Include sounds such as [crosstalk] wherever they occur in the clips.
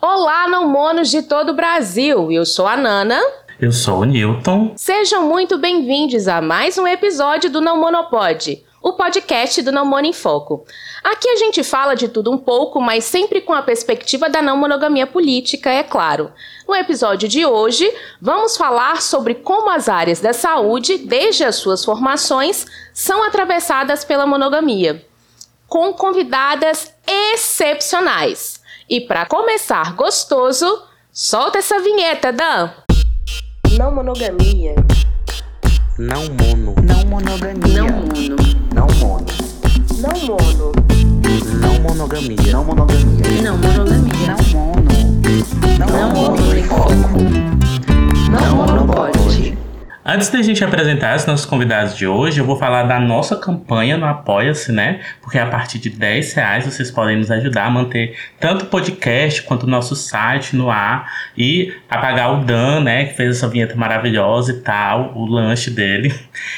Olá, não monos de todo o Brasil. Eu sou a Nana. Eu sou o Newton. Sejam muito bem-vindos a mais um episódio do Não Monopode, o podcast do Não Mono em Foco. Aqui a gente fala de tudo um pouco, mas sempre com a perspectiva da não monogamia política, é claro. No episódio de hoje, vamos falar sobre como as áreas da saúde, desde as suas formações, são atravessadas pela monogamia, com convidadas excepcionais. E para começar gostoso, solta essa vinheta, Dan! Não monogamia. Não mono. Não monogamia. Não mono. Não mono. Não mono. Não monogamia. Não monogamia. Não monogamia. Não mono. Não, Não mono. Não monopode. Antes da gente apresentar os nossos convidados de hoje, eu vou falar da nossa campanha no Apoia-se, né? Porque a partir de 10 reais vocês podem nos ajudar a manter tanto o podcast quanto o nosso site no ar e a pagar o Dan, né? Que fez essa vinheta maravilhosa e tal, o lanche dele.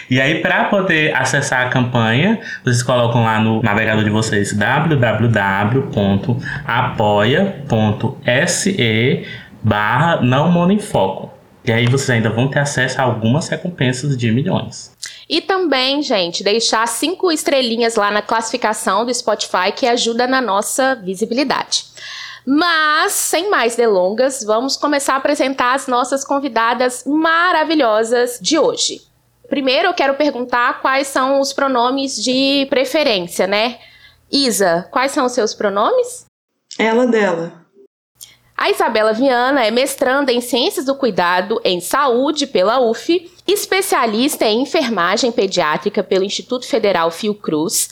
E aí, para poder acessar a campanha, vocês colocam lá no navegador de vocês www.apoia.se barra não mono em foco. E aí vocês ainda vão ter acesso a algumas recompensas de milhões. E também, gente, deixar cinco estrelinhas lá na classificação do Spotify que ajuda na nossa visibilidade. Mas, sem mais delongas, vamos começar a apresentar as nossas convidadas maravilhosas de hoje. Primeiro, eu quero perguntar quais são os pronomes de preferência, né? Isa, quais são os seus pronomes? Ela dela. A Isabela Viana é mestranda em Ciências do Cuidado em Saúde pela UF, especialista em enfermagem pediátrica pelo Instituto Federal Fiocruz,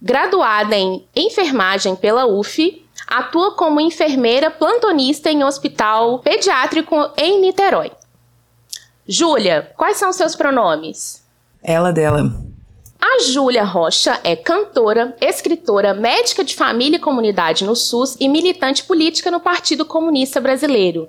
graduada em enfermagem pela UF, atua como enfermeira plantonista em hospital pediátrico em Niterói. Júlia, quais são seus pronomes? Ela dela. A Júlia Rocha é cantora, escritora, médica de família e comunidade no SUS e militante política no Partido Comunista Brasileiro.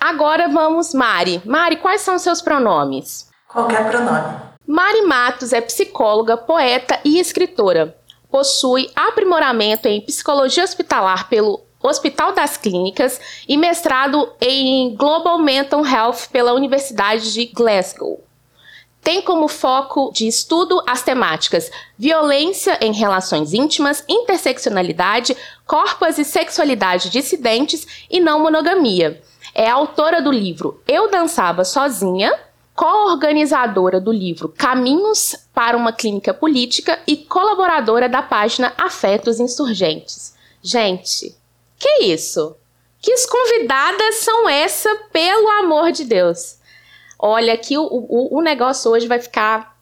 Agora vamos, Mari. Mari, quais são seus pronomes? Qualquer pronome. Mari Matos é psicóloga, poeta e escritora. Possui aprimoramento em psicologia hospitalar pelo Hospital das Clínicas e mestrado em Global Mental Health pela Universidade de Glasgow tem como foco de estudo as temáticas violência em relações íntimas, interseccionalidade, corpos e sexualidade dissidentes e não monogamia. É autora do livro Eu Dançava Sozinha, co-organizadora do livro Caminhos para uma Clínica Política e colaboradora da página Afetos Insurgentes. Gente, que isso? Que convidadas são essa, pelo amor de Deus? Olha, que o, o, o negócio hoje vai ficar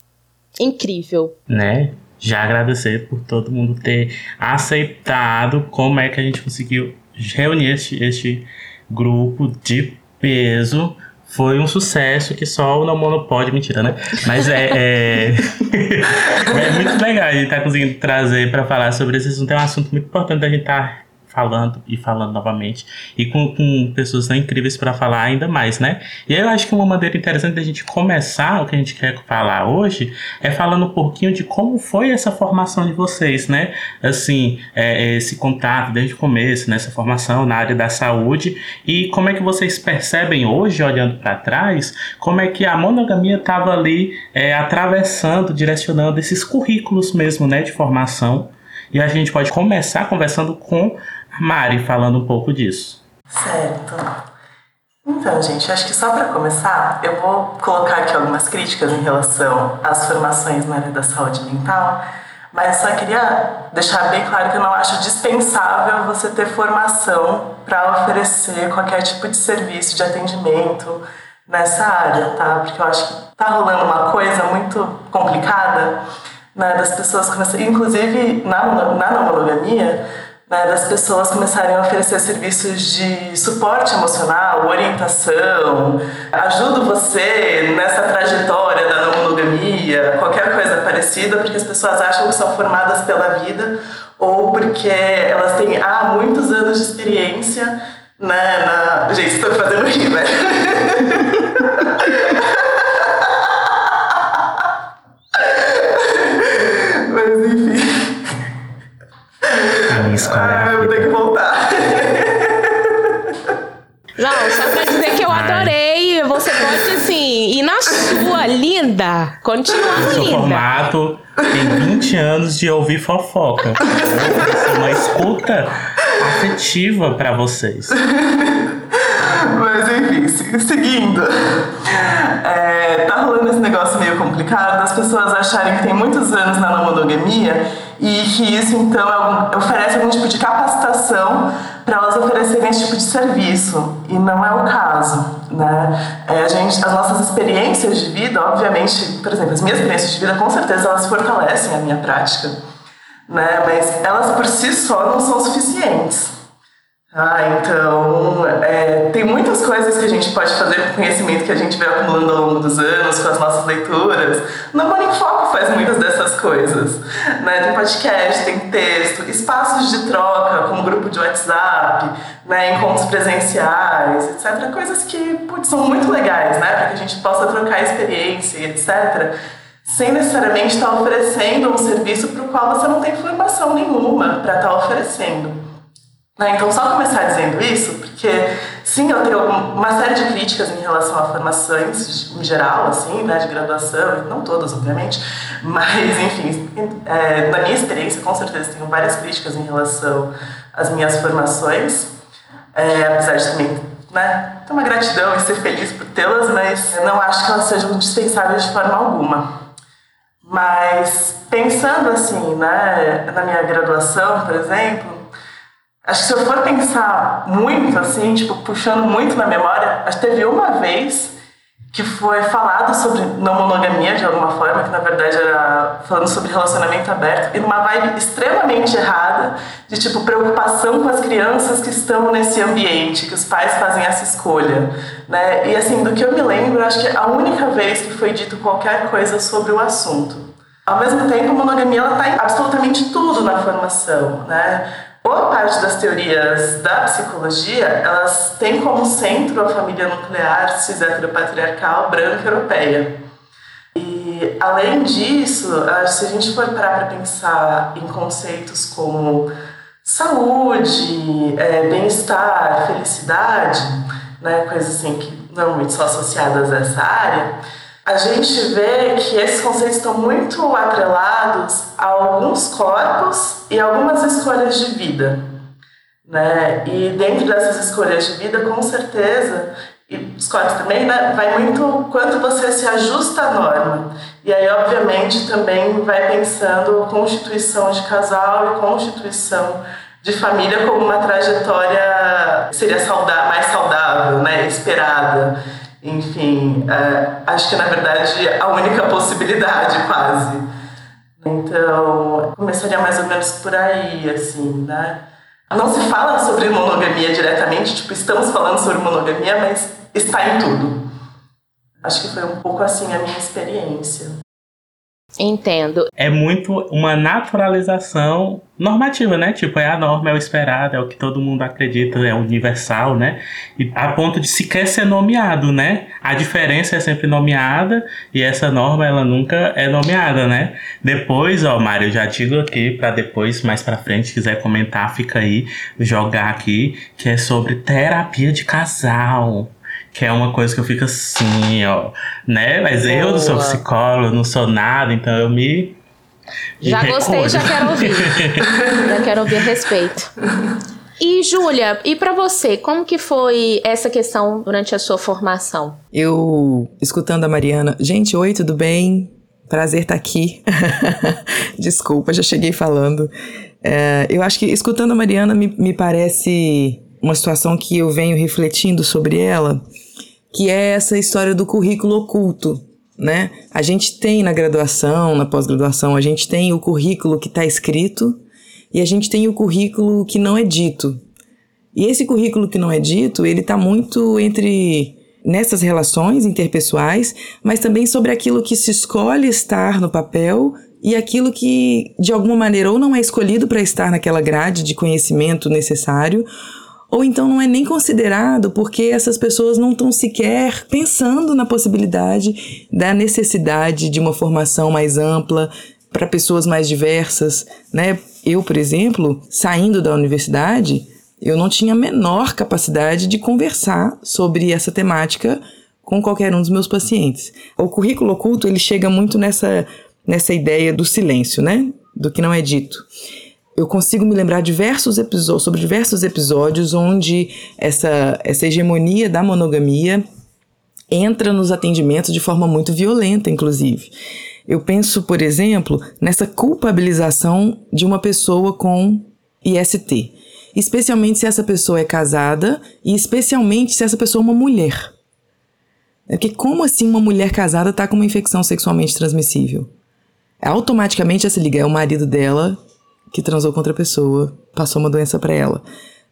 incrível. Né? Já agradecer por todo mundo ter aceitado como é que a gente conseguiu reunir este, este grupo de peso. Foi um sucesso que só o Namono pode, mentira, né? Mas é, é... [laughs] é muito legal a gente estar tá conseguindo trazer para falar sobre esse assunto. É um assunto muito importante da gente estar tá falando e falando novamente e com, com pessoas tão incríveis para falar ainda mais, né? E aí eu acho que uma maneira interessante da gente começar o que a gente quer falar hoje é falando um pouquinho de como foi essa formação de vocês, né? Assim, é, esse contato desde o começo, nessa formação na área da saúde e como é que vocês percebem hoje, olhando para trás, como é que a monogamia estava ali é, atravessando, direcionando esses currículos mesmo, né, de formação. E a gente pode começar conversando com Mari falando um pouco disso. Certo. Então, gente, acho que só para começar, eu vou colocar aqui algumas críticas em relação às formações na área da saúde mental, mas só queria deixar bem claro que eu não acho dispensável você ter formação para oferecer qualquer tipo de serviço de atendimento nessa área, tá? Porque eu acho que tá rolando uma coisa muito complicada, né, das pessoas começarem, inclusive na, na não né, das pessoas começarem a oferecer serviços de suporte emocional, orientação, ajudo você nessa trajetória da não monogamia, qualquer coisa parecida, porque as pessoas acham que são formadas pela vida ou porque elas têm há muitos anos de experiência né, na... Gente, estou fazendo rir, né? [laughs] Mas enfim. A minha escola é Ah, eu vou ter que voltar. [laughs] Não, só pra dizer que eu adorei. Você pode, assim, ir na sua, linda. Continuar Seu linda. formato tem 20 anos de ouvir fofoca. Eu sou uma escuta afetiva pra vocês. [laughs] Mas enfim, se- seguindo. É, tá rolando esse negócio meio complicado das pessoas acharem que tem muitos anos na não monogamia e que isso então é algum- oferece algum tipo de capacitação para elas oferecerem esse tipo de serviço. E não é o caso. Né? É, a gente, as nossas experiências de vida, obviamente, por exemplo, as minhas experiências de vida com certeza elas fortalecem a minha prática. Né? Mas elas por si só não são suficientes. Ah, então, é, coisas que a gente pode fazer com o conhecimento que a gente vai acumulando ao longo dos anos, com as nossas leituras. No Morning Foco faz muitas dessas coisas. Né? Tem podcast, tem texto, espaços de troca, como grupo de WhatsApp, né? encontros presenciais, etc. Coisas que putz, são muito legais, né? para que a gente possa trocar experiência etc sem necessariamente estar oferecendo um serviço para o qual você não tem formação nenhuma para estar oferecendo. Né, Então, só começar dizendo isso, porque sim, eu tenho uma série de críticas em relação a formações em geral, assim, né, de graduação, não todas, obviamente, mas, enfim, é, na minha experiência, com certeza, tenho várias críticas em relação às minhas formações, é, apesar de também né, ter uma gratidão e ser feliz por tê-las, mas não acho que elas sejam dispensáveis de forma alguma. Mas pensando assim, né, na minha graduação, por exemplo, acho que se eu for pensar muito assim, tipo, puxando muito na memória, acho que teve uma vez que foi falado sobre não monogamia de alguma forma, que na verdade era falando sobre relacionamento aberto, e numa vibe extremamente errada, de tipo preocupação com as crianças que estão nesse ambiente, que os pais fazem essa escolha, né? E assim, do que eu me lembro, acho que a única vez que foi dito qualquer coisa sobre o assunto. Ao mesmo tempo, a monogamia está em absolutamente tudo na formação, né? Boa parte das teorias da psicologia, elas têm como centro a família nuclear cis heteropatriarcal branca europeia. E, além disso, se a gente for parar para pensar em conceitos como saúde, eh, bem-estar, felicidade, né, coisas assim que normalmente são associadas a essa área, a gente vê que esses conceitos estão muito atrelados a alguns corpos e algumas escolhas de vida. Né? E dentro dessas escolhas de vida, com certeza, e os corpos também, né, vai muito quanto você se ajusta à norma. E aí, obviamente, também vai pensando constituição de casal e constituição de família como uma trajetória seria sauda mais saudável, né, esperada. Enfim, é, acho que na verdade a única possibilidade quase. Então, começaria mais ou menos por aí, assim, né? Não se fala sobre monogamia diretamente, tipo, estamos falando sobre monogamia, mas está em tudo. Acho que foi um pouco assim a minha experiência. Entendo. É muito uma naturalização normativa, né? Tipo, é a norma, é o esperado, é o que todo mundo acredita, é universal, né? E a ponto de sequer ser nomeado, né? A diferença é sempre nomeada e essa norma, ela nunca é nomeada, né? Depois, ó, Mário, já digo aqui para depois, mais pra frente, quiser comentar, fica aí, jogar aqui, que é sobre terapia de casal. Que é uma coisa que eu fico assim, ó, né? Mas eu não sou Boa. psicólogo, não sou nada, então eu me. me Já gostei, já quero ouvir. [laughs] já quero ouvir a respeito. E, Júlia, e pra você, como que foi essa questão durante a sua formação? Eu, escutando a Mariana. Gente, oi, tudo bem? Prazer estar aqui. [laughs] Desculpa, já cheguei falando. É, eu acho que escutando a Mariana me, me parece uma situação que eu venho refletindo sobre ela, que é essa história do currículo oculto. Né? A gente tem na graduação, na pós-graduação, a gente tem o currículo que está escrito e a gente tem o currículo que não é dito. E esse currículo que não é dito, ele está muito entre nessas relações interpessoais, mas também sobre aquilo que se escolhe estar no papel e aquilo que de alguma maneira ou não é escolhido para estar naquela grade de conhecimento necessário, ou então não é nem considerado porque essas pessoas não estão sequer pensando na possibilidade da necessidade de uma formação mais ampla para pessoas mais diversas, né? Eu, por exemplo, saindo da universidade, eu não tinha a menor capacidade de conversar sobre essa temática com qualquer um dos meus pacientes. O currículo oculto, ele chega muito nessa, nessa ideia do silêncio, né? Do que não é dito. Eu consigo me lembrar diversos episódios, sobre diversos episódios onde essa, essa hegemonia da monogamia entra nos atendimentos de forma muito violenta, inclusive. Eu penso, por exemplo, nessa culpabilização de uma pessoa com IST, especialmente se essa pessoa é casada e especialmente se essa pessoa é uma mulher. É porque como assim uma mulher casada está com uma infecção sexualmente transmissível? Automaticamente essa liga é o marido dela que transou com outra pessoa, passou uma doença para ela.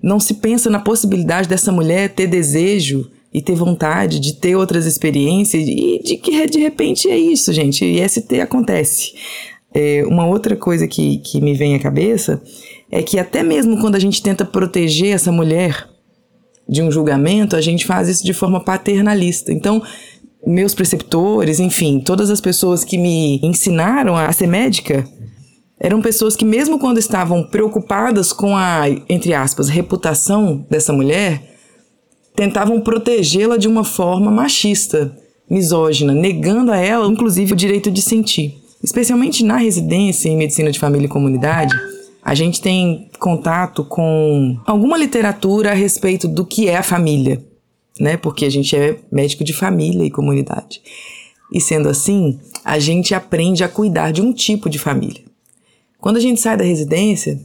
Não se pensa na possibilidade dessa mulher ter desejo e ter vontade de ter outras experiências e de que de repente é isso, gente. IST acontece. É, uma outra coisa que, que me vem à cabeça é que até mesmo quando a gente tenta proteger essa mulher de um julgamento, a gente faz isso de forma paternalista. Então, meus preceptores, enfim, todas as pessoas que me ensinaram a ser médica, eram pessoas que mesmo quando estavam preocupadas com a, entre aspas, reputação dessa mulher, tentavam protegê-la de uma forma machista, misógina, negando a ela, inclusive, o direito de sentir. Especialmente na residência em medicina de família e comunidade, a gente tem contato com alguma literatura a respeito do que é a família, né? Porque a gente é médico de família e comunidade. E sendo assim, a gente aprende a cuidar de um tipo de família. Quando a gente sai da residência,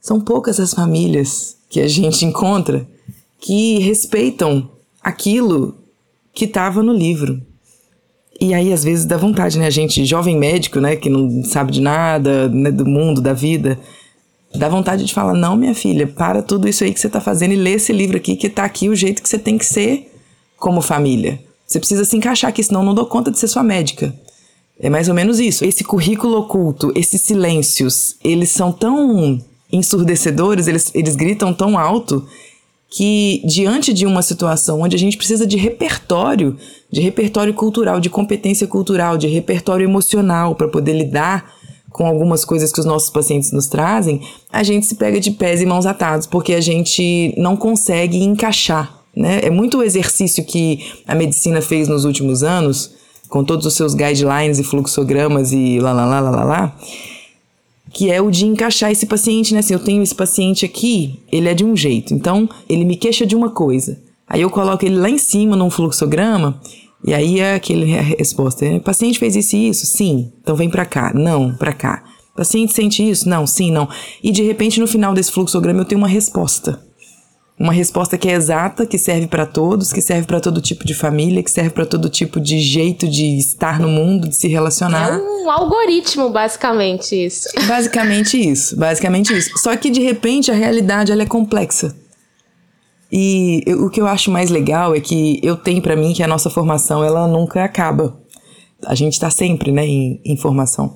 são poucas as famílias que a gente encontra que respeitam aquilo que estava no livro. E aí, às vezes, dá vontade, né? A gente, jovem médico, né, que não sabe de nada, né, do mundo, da vida, dá vontade de falar: não, minha filha, para tudo isso aí que você está fazendo e lê esse livro aqui, que está aqui o jeito que você tem que ser como família. Você precisa se encaixar aqui, senão não dou conta de ser sua médica. É mais ou menos isso. Esse currículo oculto, esses silêncios, eles são tão ensurdecedores, eles, eles gritam tão alto que diante de uma situação onde a gente precisa de repertório, de repertório cultural, de competência cultural, de repertório emocional para poder lidar com algumas coisas que os nossos pacientes nos trazem, a gente se pega de pés e mãos atados, porque a gente não consegue encaixar. Né? É muito o exercício que a medicina fez nos últimos anos, com todos os seus guidelines e fluxogramas e lá, lá, lá, lá, lá, lá que é o de encaixar esse paciente, né? Assim, eu tenho esse paciente aqui, ele é de um jeito, então ele me queixa de uma coisa. Aí eu coloco ele lá em cima num fluxograma, e aí é aquele a resposta: o paciente fez isso e isso? Sim. Então vem para cá. Não, para cá. Paciente sente isso? Não, sim, não. E de repente no final desse fluxograma eu tenho uma resposta. Uma resposta que é exata, que serve para todos, que serve para todo tipo de família, que serve para todo tipo de jeito de estar no mundo, de se relacionar. É um algoritmo, basicamente isso. [laughs] Basicamente isso, basicamente isso. Só que de repente a realidade ela é complexa. E eu, o que eu acho mais legal é que eu tenho para mim que a nossa formação ela nunca acaba. A gente está sempre, né, em, em formação.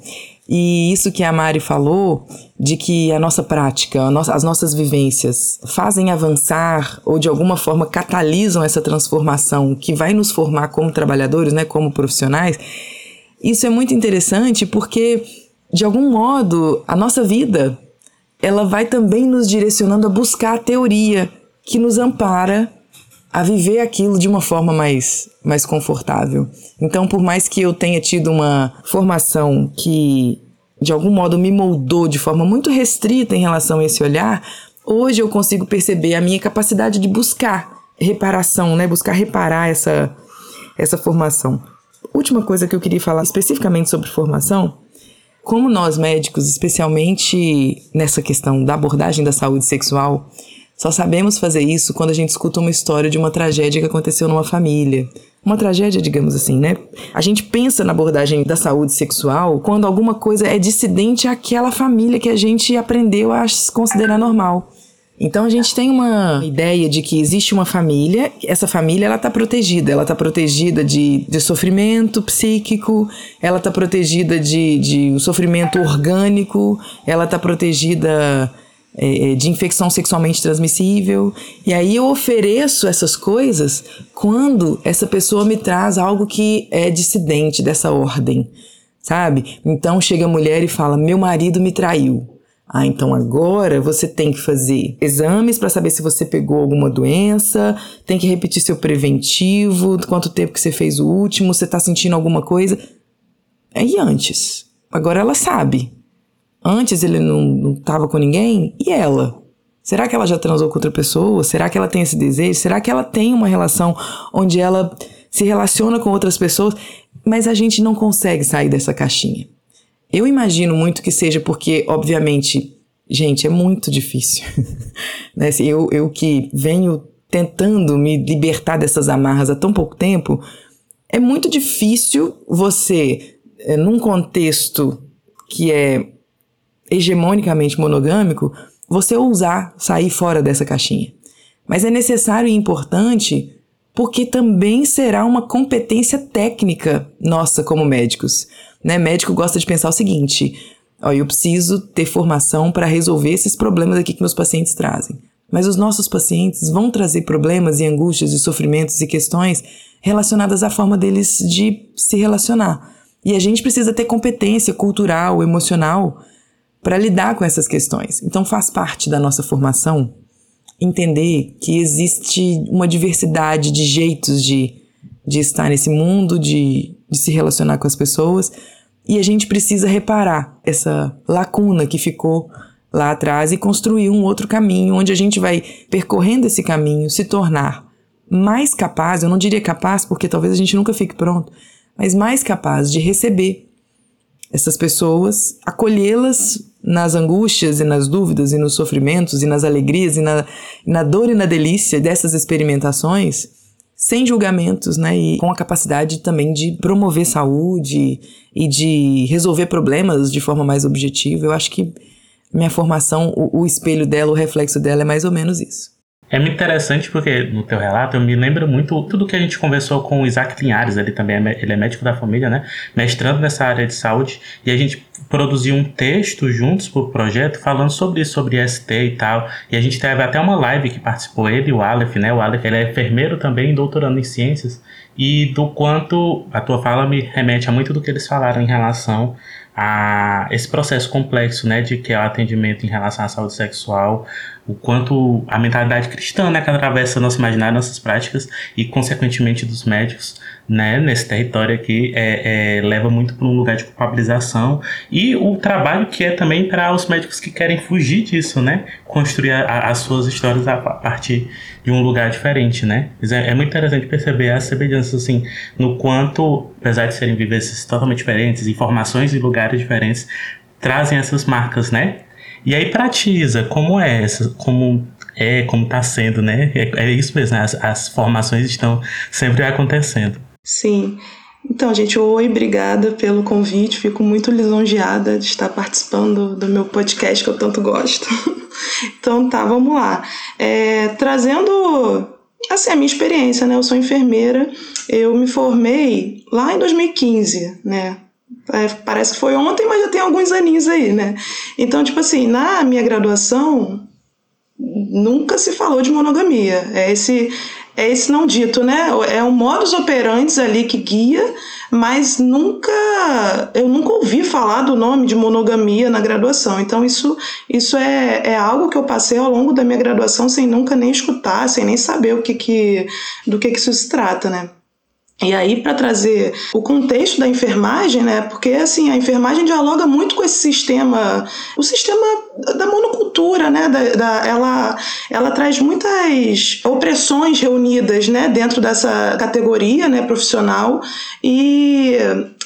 E isso que a Mari falou, de que a nossa prática, a nossa, as nossas vivências fazem avançar ou de alguma forma catalisam essa transformação que vai nos formar como trabalhadores, né, como profissionais, isso é muito interessante porque, de algum modo, a nossa vida ela vai também nos direcionando a buscar a teoria que nos ampara a viver aquilo de uma forma mais, mais confortável. Então, por mais que eu tenha tido uma formação que de algum modo me moldou de forma muito restrita em relação a esse olhar, hoje eu consigo perceber a minha capacidade de buscar reparação, né? Buscar reparar essa, essa formação. Última coisa que eu queria falar especificamente sobre formação, como nós médicos, especialmente nessa questão da abordagem da saúde sexual, só sabemos fazer isso quando a gente escuta uma história de uma tragédia que aconteceu numa família. Uma tragédia, digamos assim, né? A gente pensa na abordagem da saúde sexual quando alguma coisa é dissidente àquela família que a gente aprendeu a considerar normal. Então a gente tem uma ideia de que existe uma família, essa família ela está protegida, ela está protegida de, de sofrimento psíquico, ela está protegida de, de sofrimento orgânico, ela está protegida é, é, de infecção sexualmente transmissível. E aí eu ofereço essas coisas quando essa pessoa me traz algo que é dissidente dessa ordem, sabe? Então chega a mulher e fala: Meu marido me traiu. Ah, então agora você tem que fazer exames para saber se você pegou alguma doença, tem que repetir seu preventivo, quanto tempo que você fez o último, você tá sentindo alguma coisa. E antes? Agora ela sabe. Antes ele não, não tava com ninguém? E ela? Será que ela já transou com outra pessoa? Será que ela tem esse desejo? Será que ela tem uma relação onde ela se relaciona com outras pessoas? Mas a gente não consegue sair dessa caixinha. Eu imagino muito que seja porque, obviamente, gente, é muito difícil. [laughs] né? Assim, eu, eu que venho tentando me libertar dessas amarras há tão pouco tempo, é muito difícil você, eh, num contexto que é hegemonicamente monogâmico, você ousar sair fora dessa caixinha. Mas é necessário e importante porque também será uma competência técnica nossa como médicos. Né? Médico gosta de pensar o seguinte: ó, eu preciso ter formação para resolver esses problemas aqui que meus pacientes trazem. Mas os nossos pacientes vão trazer problemas e angústias e sofrimentos e questões relacionadas à forma deles de se relacionar. E a gente precisa ter competência cultural, emocional para lidar com essas questões. Então faz parte da nossa formação entender que existe uma diversidade de jeitos de, de estar nesse mundo, de, de se relacionar com as pessoas, e a gente precisa reparar essa lacuna que ficou lá atrás e construir um outro caminho onde a gente vai percorrendo esse caminho, se tornar mais capaz, eu não diria capaz porque talvez a gente nunca fique pronto, mas mais capaz de receber essas pessoas, acolhê-las nas angústias e nas dúvidas e nos sofrimentos e nas alegrias e na, na dor e na delícia dessas experimentações, sem julgamentos, né? E com a capacidade também de promover saúde e de resolver problemas de forma mais objetiva. Eu acho que minha formação, o, o espelho dela, o reflexo dela é mais ou menos isso. É muito interessante porque no teu relato eu me lembro muito tudo que a gente conversou com o Isaac Linhares, ele também é, ele é médico da família, né? Mestrando nessa área de saúde, e a gente produziu um texto juntos pro projeto falando sobre isso, sobre ST e tal. E a gente teve até uma live que participou ele e o Aleph, né? O Aleph ele é enfermeiro também, doutorando em ciências, e do quanto a tua fala me remete a muito do que eles falaram em relação a esse processo complexo, né, de que é o atendimento em relação à saúde sexual, o quanto a mentalidade cristã, né, que atravessa nosso imaginário, nossas práticas e, consequentemente, dos médicos, né, nesse território aqui, é, é, leva muito para um lugar de culpabilização e o trabalho que é também para os médicos que querem fugir disso, né, construir a, as suas histórias a partir de um lugar diferente, né. É, é muito interessante perceber as semelhanças, assim, no quanto, apesar de serem vivências totalmente diferentes, informações e lugares diferentes, trazem essas marcas, né, e aí pra Tisa, como é? Como é, como tá sendo, né? É, é isso mesmo, as, as formações estão sempre acontecendo. Sim. Então, gente, oi, obrigada pelo convite. Fico muito lisonjeada de estar participando do meu podcast que eu tanto gosto. [laughs] então, tá, vamos lá. É, trazendo assim, a minha experiência, né? Eu sou enfermeira, eu me formei lá em 2015, né? É, parece que foi ontem, mas já tem alguns aninhos aí, né? Então, tipo assim, na minha graduação, nunca se falou de monogamia. É esse, é esse não dito, né? É um modus operandi ali que guia, mas nunca eu nunca ouvi falar do nome de monogamia na graduação. Então isso, isso é, é algo que eu passei ao longo da minha graduação sem nunca nem escutar, sem nem saber o que, que do que, que isso se trata, né? E aí, para trazer o contexto da enfermagem, né? Porque assim, a enfermagem dialoga muito com esse sistema, o sistema da monocultura, né? Da, da, ela, ela traz muitas opressões reunidas né? dentro dessa categoria né? profissional. E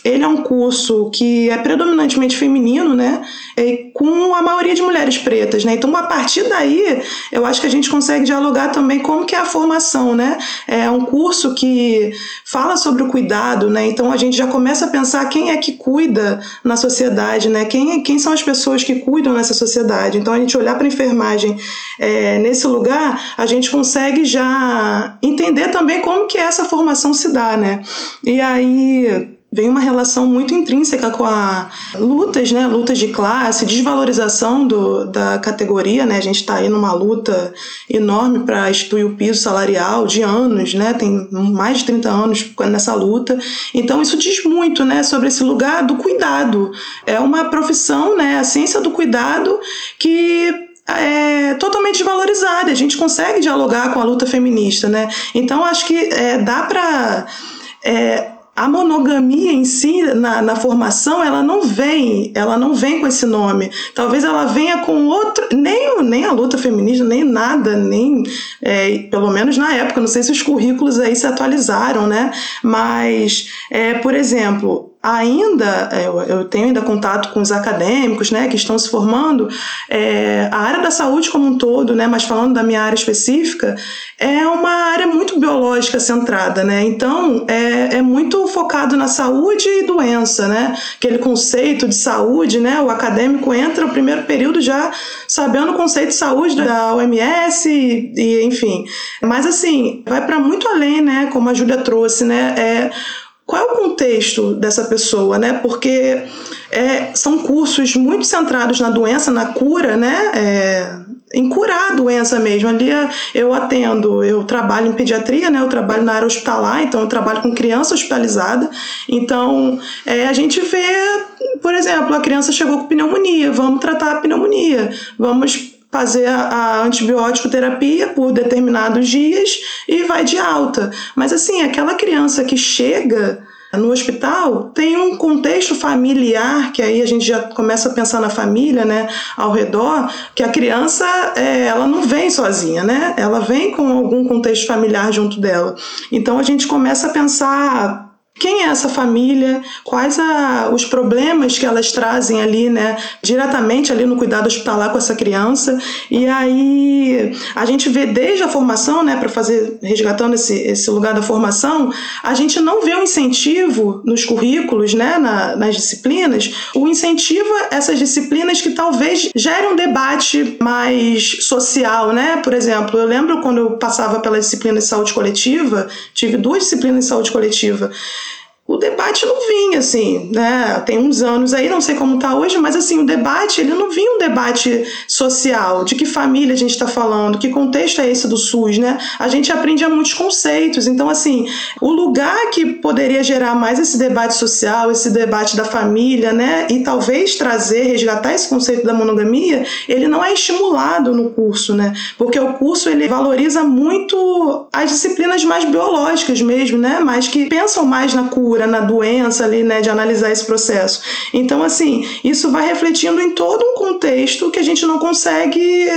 ele é um curso que é predominantemente feminino, né? E com a maioria de mulheres pretas, né? Então, a partir daí, eu acho que a gente consegue dialogar também como que é a formação, né? É um curso que fala sobre o cuidado, né? Então, a gente já começa a pensar quem é que cuida na sociedade, né? Quem, quem são as pessoas que cuidam nessa sociedade. Então, a gente olhar para a enfermagem é, nesse lugar, a gente consegue já entender também como que essa formação se dá, né? E aí vem uma relação muito intrínseca com a lutas, né, lutas de classe, desvalorização do, da categoria, né, a gente está aí numa luta enorme para instituir o piso salarial de anos, né, tem mais de 30 anos nessa luta, então isso diz muito, né, sobre esse lugar do cuidado, é uma profissão, né, a ciência do cuidado que é totalmente desvalorizada. A gente consegue dialogar com a luta feminista, né? Então acho que é, dá para é, a monogamia em si na, na formação ela não vem ela não vem com esse nome. Talvez ela venha com outro nem nem a luta feminista nem nada nem é, pelo menos na época não sei se os currículos aí se atualizaram né? Mas é, por exemplo ainda, é, eu, eu, tenho ainda contato com os acadêmicos, né, que estão se formando, é, a área da saúde como um todo, né, mas falando da minha área específica, é uma área muito biológica centrada, né, então é, é muito focado na saúde e doença, né, aquele conceito de saúde, né, o acadêmico entra no primeiro período já sabendo o conceito de saúde da OMS e, e enfim, mas assim, vai para muito além, né, como a Júlia trouxe, né, é qual é o contexto dessa pessoa, né? Porque é, são cursos muito centrados na doença, na cura, né? É, em curar a doença mesmo. Ali eu atendo, eu trabalho em pediatria, né? Eu trabalho na área hospitalar, então eu trabalho com criança hospitalizada. Então é, a gente vê, por exemplo, a criança chegou com pneumonia, vamos tratar a pneumonia, vamos fazer a antibiótico terapia por determinados dias e vai de alta. Mas assim, aquela criança que chega no hospital tem um contexto familiar que aí a gente já começa a pensar na família, né, ao redor, que a criança é, ela não vem sozinha, né? Ela vem com algum contexto familiar junto dela. Então a gente começa a pensar quem é essa família, quais a, os problemas que elas trazem ali, né, diretamente ali no cuidado hospitalar com essa criança. E aí a gente vê desde a formação, né, para fazer, resgatando esse, esse lugar da formação, a gente não vê um incentivo nos currículos, né, na, nas disciplinas, o incentivo a essas disciplinas que talvez gerem um debate mais social, né, por exemplo, eu lembro quando eu passava pela disciplina de saúde coletiva, tive duas disciplinas de saúde coletiva, o debate não vinha assim, né? Tem uns anos aí, não sei como está hoje, mas assim, o debate, ele não vinha um debate social, de que família a gente está falando, que contexto é esse do SUS, né? A gente aprende a muitos conceitos, então assim, o lugar que poderia gerar mais esse debate social, esse debate da família, né? E talvez trazer, resgatar esse conceito da monogamia, ele não é estimulado no curso, né? Porque o curso, ele valoriza muito as disciplinas mais biológicas mesmo, né? Mas que pensam mais na cura, cura, na doença ali, né, de analisar esse processo. Então, assim, isso vai refletindo em todo um contexto que a gente não consegue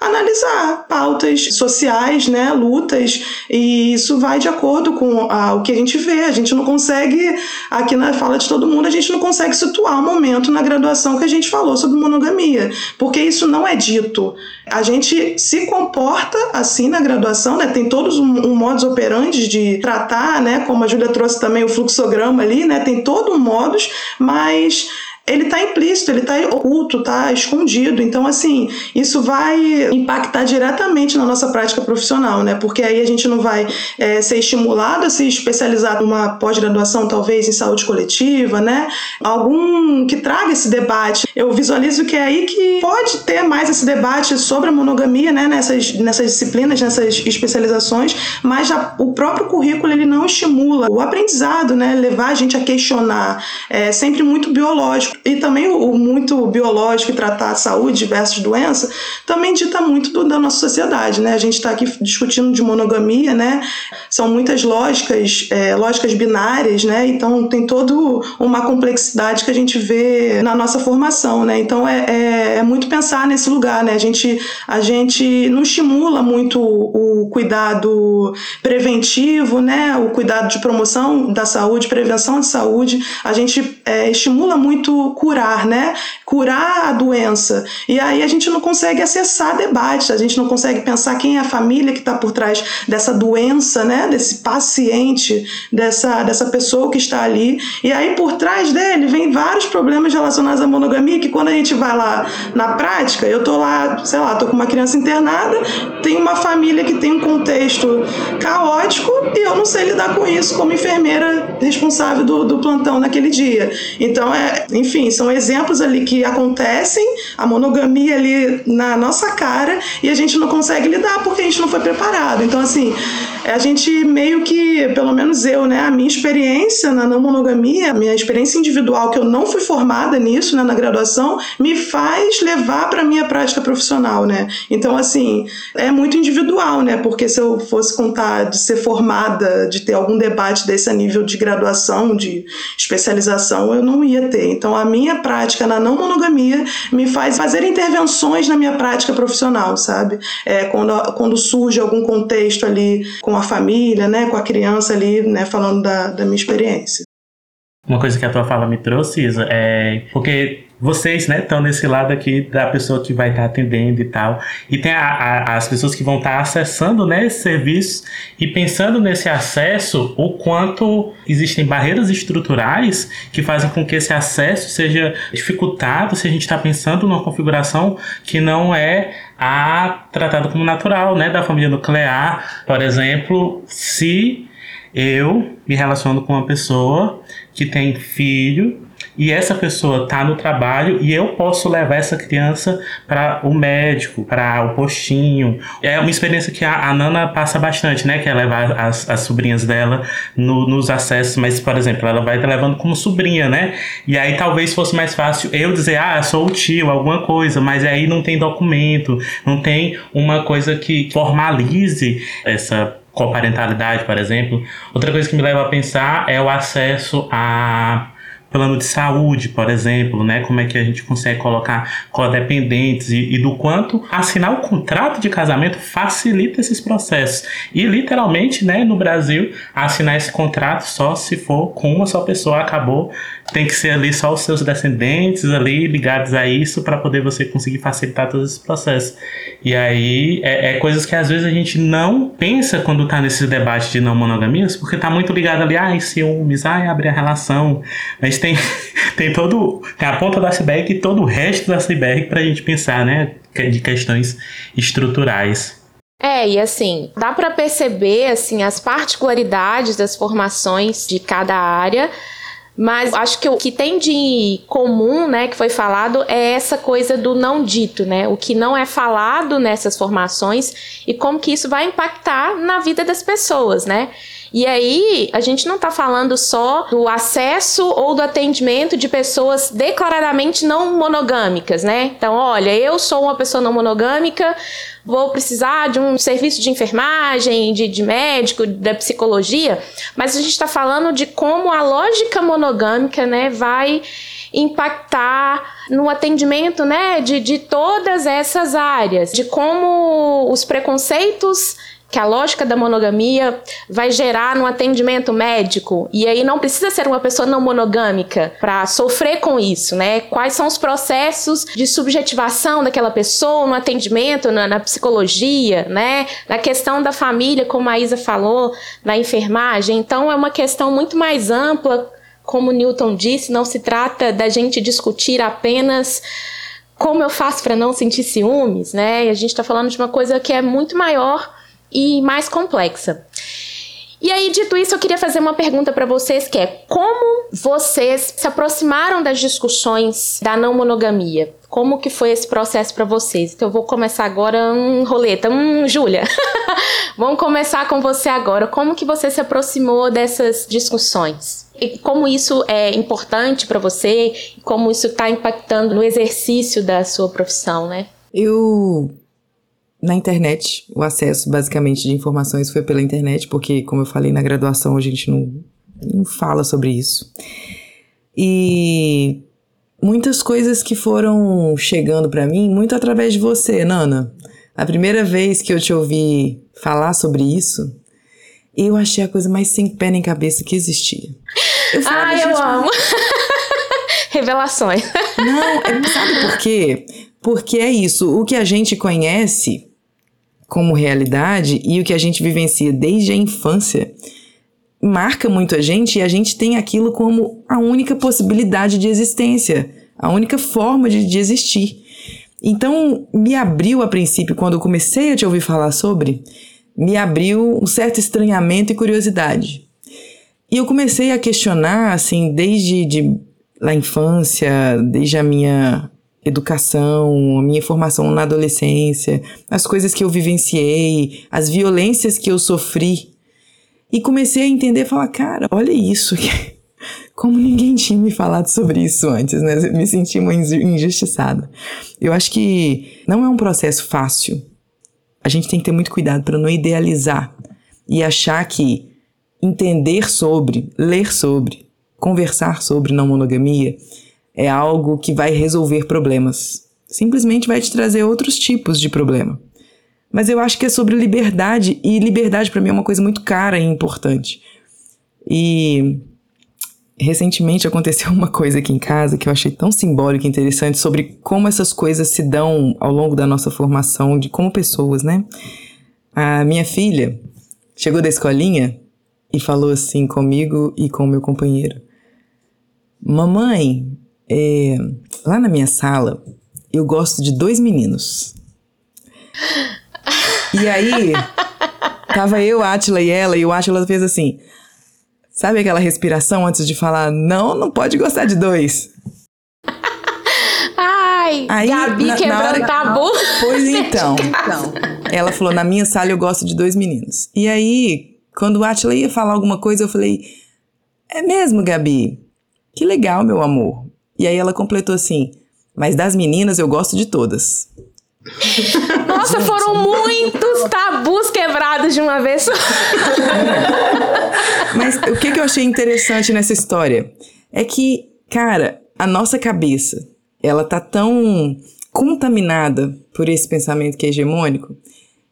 analisar pautas sociais, né, lutas, e isso vai de acordo com a, o que a gente vê. A gente não consegue, aqui na fala de todo mundo, a gente não consegue situar o momento na graduação que a gente falou sobre monogamia, porque isso não é dito. A gente se comporta assim na graduação, né, tem todos um, um modus operandi de tratar, né, como a Júlia trouxe também o fluxograma ali, né, tem todo um modus, mas ele está implícito, ele está oculto, está escondido. Então, assim, isso vai impactar diretamente na nossa prática profissional, né? Porque aí a gente não vai é, ser estimulado a se especializar numa pós-graduação, talvez em saúde coletiva, né? Algum que traga esse debate. Eu visualizo que é aí que pode ter mais esse debate sobre a monogamia, né? Nessas, nessas disciplinas, nessas especializações, mas já, o próprio currículo ele não estimula o aprendizado, né? Levar a gente a questionar. É sempre muito biológico e também o, muito biológico e tratar a saúde versus doença também dita muito do, da nossa sociedade, né? A gente está aqui discutindo de monogamia, né? São muitas lógicas, é, lógicas binárias, né? Então tem toda uma complexidade que a gente vê na nossa formação, né? Então é, é, é muito pensar nesse lugar, né? A gente, a gente não estimula muito o, o cuidado preventivo, né? O cuidado de promoção da saúde, prevenção de saúde. A gente é, estimula muito curar, né? Curar a doença. E aí a gente não consegue acessar debates, a gente não consegue pensar quem é a família que está por trás dessa doença, né? Desse paciente, dessa, dessa pessoa que está ali. E aí por trás dele vem vários problemas relacionados à monogamia que quando a gente vai lá na prática, eu tô lá, sei lá, tô com uma criança internada, tem uma família que tem um contexto caótico e eu não sei lidar com isso como enfermeira responsável do, do plantão naquele dia. Então, é, enfim, são exemplos ali que acontecem, a monogamia ali na nossa cara e a gente não consegue lidar porque a gente não foi preparado. Então, assim, a gente meio que, pelo menos eu, né, a minha experiência na não monogamia, a minha experiência individual, que eu não fui formada nisso, né, na graduação, me faz levar para minha prática profissional, né? Então, assim, é muito individual, né? Porque se eu fosse contar de ser formada, de ter algum debate desse nível de graduação, de especialização, eu não ia ter. Então, a minha prática na não monogamia me faz fazer intervenções na minha prática profissional, sabe? É, quando, quando surge algum contexto ali com a família, né, com a criança ali, né, falando da, da minha experiência. Uma coisa que a tua fala me trouxe, Isa, é porque vocês, né, estão nesse lado aqui da pessoa que vai estar tá atendendo e tal. E tem a, a, as pessoas que vão estar tá acessando, né, esse serviço e pensando nesse acesso, o quanto existem barreiras estruturais que fazem com que esse acesso seja dificultado se a gente está pensando numa configuração que não é a tratada como natural, né, da família nuclear. Por exemplo, se eu me relaciono com uma pessoa que tem filho e essa pessoa está no trabalho e eu posso levar essa criança para o médico, para o postinho. É uma experiência que a, a, Nana passa bastante, né? Que é levar as, as sobrinhas dela no, nos acessos, mas, por exemplo, ela vai levando como sobrinha, né? E aí talvez fosse mais fácil eu dizer, ah, sou o tio, alguma coisa, mas aí não tem documento, não tem uma coisa que formalize essa coparentalidade, por exemplo. Outra coisa que me leva a pensar é o acesso a plano de saúde, por exemplo, né? Como é que a gente consegue colocar codependentes e, e, do quanto assinar o contrato de casamento facilita esses processos. E literalmente, né, no Brasil, assinar esse contrato só se for com uma só pessoa, acabou. Tem que ser ali só os seus descendentes ali ligados a isso para poder você conseguir facilitar todos esses processos. E aí é, é, coisas que às vezes a gente não pensa quando tá nesse debate de não monogamias, porque tá muito ligado ali, ai, ciúmes, ai, abrir a relação. Mas tem, [laughs] tem todo. Tem a ponta do iceberg e todo o resto do iceberg pra gente pensar, né? De questões estruturais. É, e assim, dá para perceber assim as particularidades das formações de cada área, mas acho que o que tem de comum, né, que foi falado é essa coisa do não dito, né? O que não é falado nessas formações e como que isso vai impactar na vida das pessoas, né? E aí, a gente não está falando só do acesso ou do atendimento de pessoas declaradamente não monogâmicas, né? Então, olha, eu sou uma pessoa não monogâmica, vou precisar de um serviço de enfermagem, de, de médico, da psicologia, mas a gente está falando de como a lógica monogâmica, né, vai impactar no atendimento né, de, de todas essas áreas, de como os preconceitos que a lógica da monogamia vai gerar no atendimento médico. E aí não precisa ser uma pessoa não monogâmica para sofrer com isso, né? Quais são os processos de subjetivação daquela pessoa no atendimento, na, na psicologia, né? Na questão da família, como a Isa falou, na enfermagem. Então é uma questão muito mais ampla, como Newton disse, não se trata da gente discutir apenas como eu faço para não sentir ciúmes, né? E a gente está falando de uma coisa que é muito maior e mais complexa. E aí, dito isso, eu queria fazer uma pergunta para vocês, que é como vocês se aproximaram das discussões da não monogamia? Como que foi esse processo para vocês? Então eu vou começar agora um roleta, um Júlia. [laughs] Vamos começar com você agora. Como que você se aproximou dessas discussões? E como isso é importante para você? Como isso está impactando no exercício da sua profissão, né? Eu na internet, o acesso basicamente de informações foi pela internet, porque, como eu falei na graduação, a gente não, não fala sobre isso. E muitas coisas que foram chegando para mim, muito através de você, Nana. A primeira vez que eu te ouvi falar sobre isso, eu achei a coisa mais sem pé nem cabeça que existia. Eu falava, ah, eu amo. [laughs] Revelações. Não, é, sabe por quê? Porque é isso. O que a gente conhece como realidade e o que a gente vivencia desde a infância marca muito a gente e a gente tem aquilo como a única possibilidade de existência, a única forma de, de existir. Então, me abriu a princípio, quando eu comecei a te ouvir falar sobre, me abriu um certo estranhamento e curiosidade. E eu comecei a questionar, assim, desde de, a infância, desde a minha educação, a minha formação na adolescência, as coisas que eu vivenciei, as violências que eu sofri. E comecei a entender, falar, cara, olha isso. [laughs] Como ninguém tinha me falado sobre isso antes, né? Me senti uma injustiçada. Eu acho que não é um processo fácil. A gente tem que ter muito cuidado para não idealizar e achar que entender sobre, ler sobre, conversar sobre não monogamia é algo que vai resolver problemas. Simplesmente vai te trazer outros tipos de problema. Mas eu acho que é sobre liberdade, e liberdade para mim é uma coisa muito cara e importante. E recentemente aconteceu [laughs] uma coisa aqui em casa que eu achei tão simbólica e interessante sobre como essas coisas se dão ao longo da nossa formação de como pessoas, né? A minha filha chegou da escolinha e falou assim comigo e com meu companheiro: Mamãe, é, lá na minha sala eu gosto de dois meninos. E aí, tava eu, Atila e ela, e o Atila fez assim. Sabe aquela respiração antes de falar, não, não pode gostar de dois? Ai, aí, Gabi na, quebrando na hora... tabu. Pois [laughs] então. então. Ela falou, na minha sala eu gosto de dois meninos. E aí, quando o Atila ia falar alguma coisa, eu falei, é mesmo, Gabi? Que legal, meu amor. E aí ela completou assim, mas das meninas eu gosto de todas. Nossa, foram muitos tabus quebrados de uma vez só. [laughs] Mas o que, que eu achei interessante nessa história é que, cara, a nossa cabeça, ela tá tão contaminada por esse pensamento que é hegemônico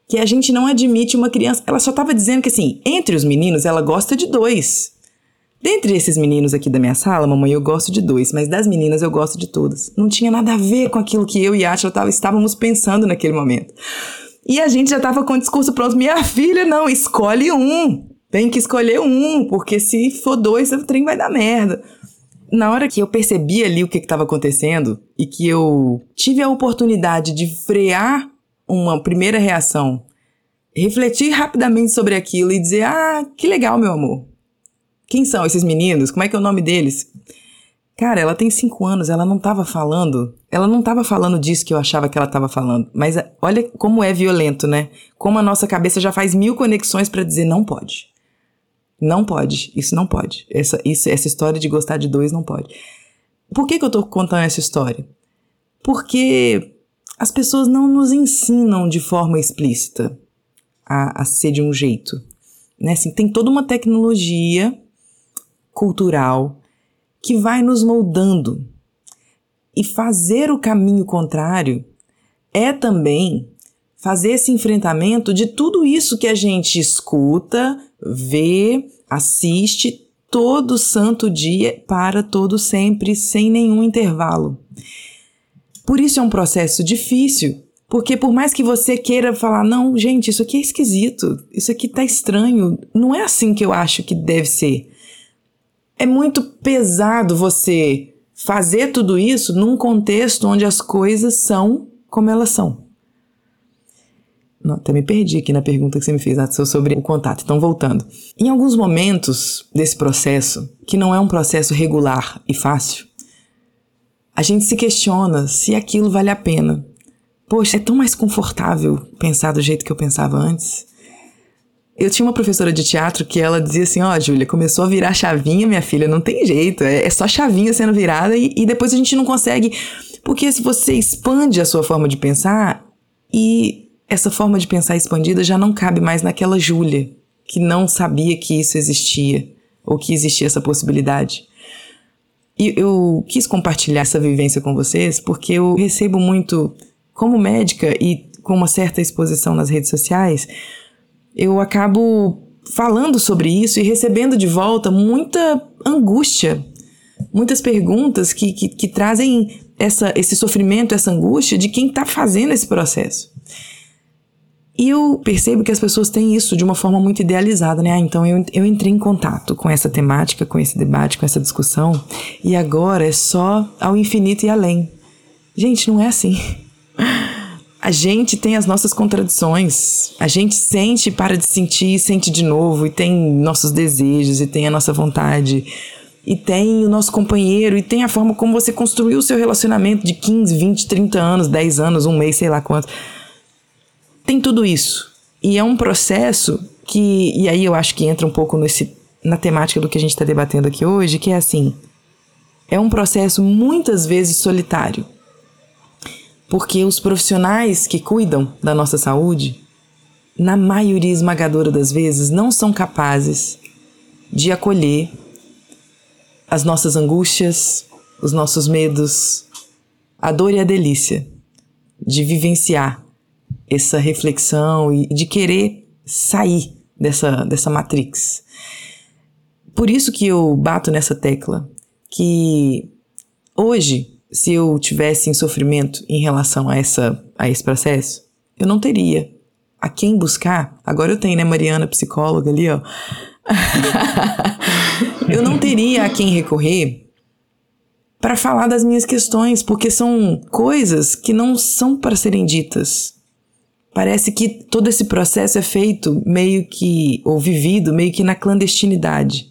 que a gente não admite uma criança. Ela só tava dizendo que, assim, entre os meninos, ela gosta de dois. Dentre esses meninos aqui da minha sala, mamãe, eu gosto de dois, mas das meninas eu gosto de todas. Não tinha nada a ver com aquilo que eu e a Atila estávamos pensando naquele momento. E a gente já estava com o discurso pronto. Minha filha, não, escolhe um. Tem que escolher um, porque se for dois, o trem vai dar merda. Na hora que eu percebi ali o que estava acontecendo e que eu tive a oportunidade de frear uma primeira reação, refletir rapidamente sobre aquilo e dizer: Ah, que legal, meu amor. Quem são esses meninos? Como é que é o nome deles? Cara, ela tem cinco anos, ela não tava falando. Ela não tava falando disso que eu achava que ela tava falando. Mas eh, olha como é violento, né? Como a nossa cabeça já faz mil conexões para dizer não pode. Não pode. Isso não pode. Essa, isso, essa história de gostar de dois não pode. Por que, que eu tô contando essa história? Porque as pessoas não nos ensinam de forma explícita a, a ser de um jeito. Né? Assim, tem toda uma tecnologia cultural que vai nos moldando. E fazer o caminho contrário é também fazer esse enfrentamento de tudo isso que a gente escuta, vê, assiste todo santo dia para todo sempre, sem nenhum intervalo. Por isso é um processo difícil, porque por mais que você queira falar, não, gente, isso aqui é esquisito, isso aqui tá estranho, não é assim que eu acho que deve ser é muito pesado você fazer tudo isso num contexto onde as coisas são como elas são. Não, até me perdi aqui na pergunta que você me fez sobre o contato. Então, voltando. Em alguns momentos desse processo, que não é um processo regular e fácil, a gente se questiona se aquilo vale a pena. Poxa, é tão mais confortável pensar do jeito que eu pensava antes. Eu tinha uma professora de teatro que ela dizia assim: Ó, oh, Júlia, começou a virar chavinha, minha filha, não tem jeito, é, é só chavinha sendo virada e, e depois a gente não consegue. Porque se você expande a sua forma de pensar e essa forma de pensar expandida já não cabe mais naquela Júlia que não sabia que isso existia ou que existia essa possibilidade. E eu quis compartilhar essa vivência com vocês porque eu recebo muito, como médica e com uma certa exposição nas redes sociais, eu acabo falando sobre isso e recebendo de volta muita angústia muitas perguntas que, que, que trazem essa, esse sofrimento, essa angústia de quem está fazendo esse processo. E eu percebo que as pessoas têm isso de uma forma muito idealizada, né? Ah, então eu, eu entrei em contato com essa temática, com esse debate, com essa discussão, e agora é só ao infinito e além. Gente, não é assim. A gente tem as nossas contradições. A gente sente, para de sentir, sente de novo, e tem nossos desejos, e tem a nossa vontade, e tem o nosso companheiro, e tem a forma como você construiu o seu relacionamento de 15, 20, 30 anos, 10 anos, um mês, sei lá quanto tem tudo isso. E é um processo que. E aí eu acho que entra um pouco nesse, na temática do que a gente está debatendo aqui hoje, que é assim. É um processo muitas vezes solitário. Porque os profissionais que cuidam da nossa saúde, na maioria esmagadora das vezes, não são capazes de acolher as nossas angústias, os nossos medos, a dor e a delícia de vivenciar essa reflexão e de querer sair dessa, dessa matrix. Por isso que eu bato nessa tecla que hoje, se eu tivesse em sofrimento em relação a, essa, a esse processo, eu não teria a quem buscar. Agora eu tenho, né, Mariana, psicóloga ali, ó. [laughs] eu não teria a quem recorrer para falar das minhas questões, porque são coisas que não são para serem ditas. Parece que todo esse processo é feito meio que, ou vivido meio que na clandestinidade.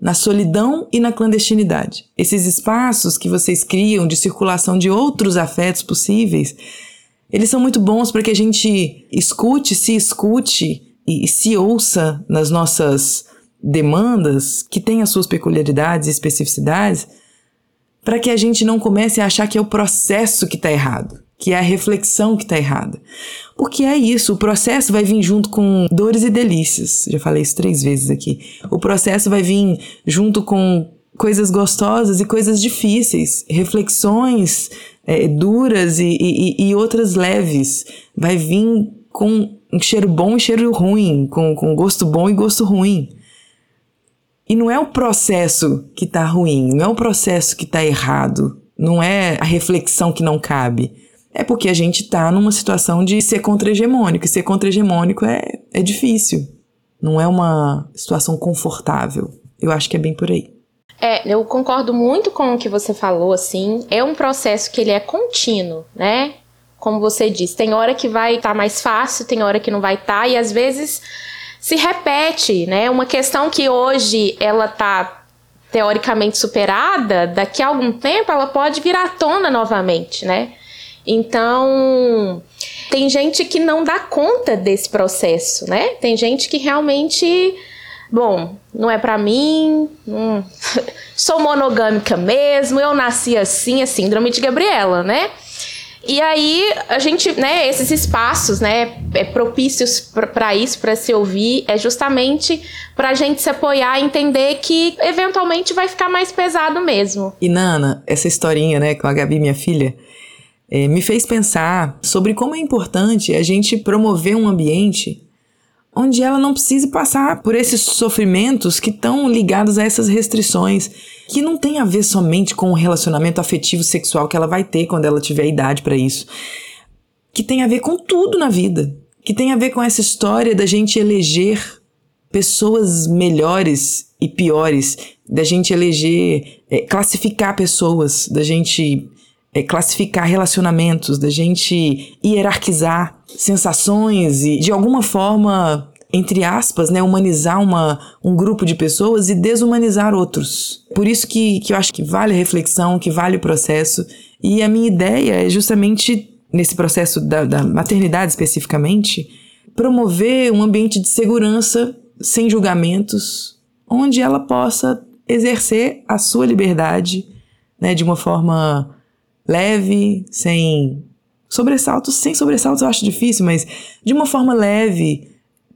Na solidão e na clandestinidade. Esses espaços que vocês criam de circulação de outros afetos possíveis, eles são muito bons para que a gente escute, se escute e se ouça nas nossas demandas, que têm as suas peculiaridades e especificidades, para que a gente não comece a achar que é o processo que está errado que é a reflexão que está errada. Porque é isso, o processo vai vir junto com dores e delícias. Já falei isso três vezes aqui. O processo vai vir junto com coisas gostosas e coisas difíceis, reflexões é, duras e, e, e, outras leves. Vai vir com um cheiro bom e cheiro ruim, com, com gosto bom e gosto ruim. E não é o processo que está ruim, não é o processo que está errado, não é a reflexão que não cabe é porque a gente está numa situação de ser contra-hegemônico. E ser contra-hegemônico é, é difícil. Não é uma situação confortável. Eu acho que é bem por aí. É, eu concordo muito com o que você falou, assim. É um processo que ele é contínuo, né? Como você disse, tem hora que vai estar tá mais fácil, tem hora que não vai estar, tá, e às vezes se repete, né? Uma questão que hoje ela tá teoricamente superada, daqui a algum tempo ela pode vir à tona novamente, né? Então, tem gente que não dá conta desse processo, né? Tem gente que realmente, bom, não é para mim, hum, [laughs] sou monogâmica mesmo, eu nasci assim, a síndrome de Gabriela, né? E aí a gente, né, esses espaços, né, é propícios para isso, para se ouvir, é justamente para a gente se apoiar entender que eventualmente vai ficar mais pesado mesmo. E Nana, essa historinha, né, com a Gabi, minha filha, é, me fez pensar sobre como é importante a gente promover um ambiente onde ela não precise passar por esses sofrimentos que estão ligados a essas restrições, que não tem a ver somente com o relacionamento afetivo sexual que ela vai ter quando ela tiver idade para isso, que tem a ver com tudo na vida, que tem a ver com essa história da gente eleger pessoas melhores e piores, da gente eleger, é, classificar pessoas, da gente é, classificar relacionamentos, da gente hierarquizar sensações e, de alguma forma, entre aspas, né, humanizar uma, um grupo de pessoas e desumanizar outros. Por isso que, que eu acho que vale a reflexão, que vale o processo. E a minha ideia é justamente, nesse processo da, da maternidade especificamente, promover um ambiente de segurança, sem julgamentos, onde ela possa exercer a sua liberdade né, de uma forma leve, sem sobressaltos. Sem sobressaltos eu acho difícil, mas de uma forma leve,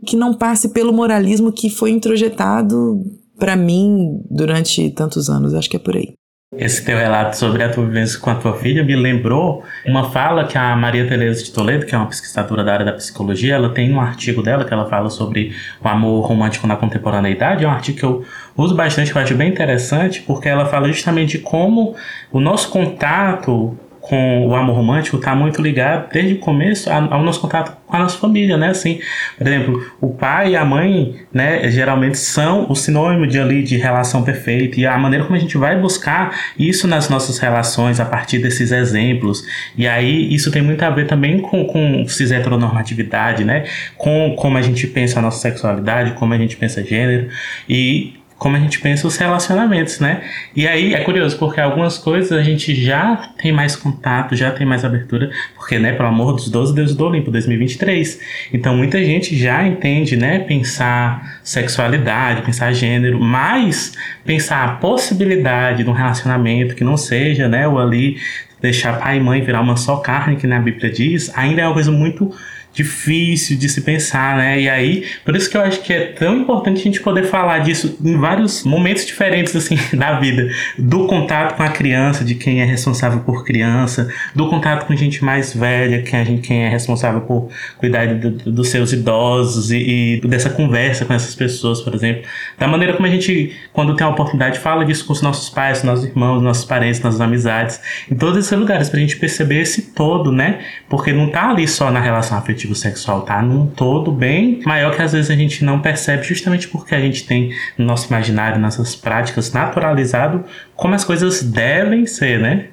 que não passe pelo moralismo que foi introjetado para mim durante tantos anos. Acho que é por aí. Esse teu relato sobre a tua vivência com a tua filha me lembrou uma fala que a Maria Tereza de Toledo, que é uma pesquisadora da área da psicologia, ela tem um artigo dela que ela fala sobre o amor romântico na contemporaneidade. É um artigo que eu uso bastante, eu acho bem interessante, porque ela fala justamente de como o nosso contato com o amor romântico está muito ligado desde o começo ao nosso contato com a nossa família, né? Assim, por exemplo, o pai e a mãe, né, geralmente são o sinônimo de ali de relação perfeita e a maneira como a gente vai buscar isso nas nossas relações a partir desses exemplos. E aí isso tem muito a ver também com, com cis heteronormatividade, né? Com como a gente pensa a nossa sexualidade, como a gente pensa gênero e como a gente pensa os relacionamentos, né? E aí é curioso, porque algumas coisas a gente já tem mais contato, já tem mais abertura, porque, né, pelo amor dos 12 deuses do Olimpo, 2023. Então muita gente já entende, né, pensar sexualidade, pensar gênero, mas pensar a possibilidade de um relacionamento que não seja, né, o ali deixar pai e mãe virar uma só carne, que na Bíblia diz, ainda é uma coisa muito difícil de se pensar, né? E aí, por isso que eu acho que é tão importante a gente poder falar disso em vários momentos diferentes, assim, [laughs] da vida. Do contato com a criança, de quem é responsável por criança, do contato com gente mais velha, quem, a gente, quem é responsável por cuidar do, do, dos seus idosos e, e, dessa conversa com essas pessoas, por exemplo. Da maneira como a gente, quando tem a oportunidade, fala disso com os nossos pais, nossos irmãos, nossos parentes, nossas amizades, em todos esses lugares, pra gente perceber esse todo, né? Porque não tá ali só na relação afetiva afetivo sexual tá num todo bem maior que às vezes a gente não percebe, justamente porque a gente tem no nosso imaginário, nossas práticas, naturalizado como as coisas devem ser, né?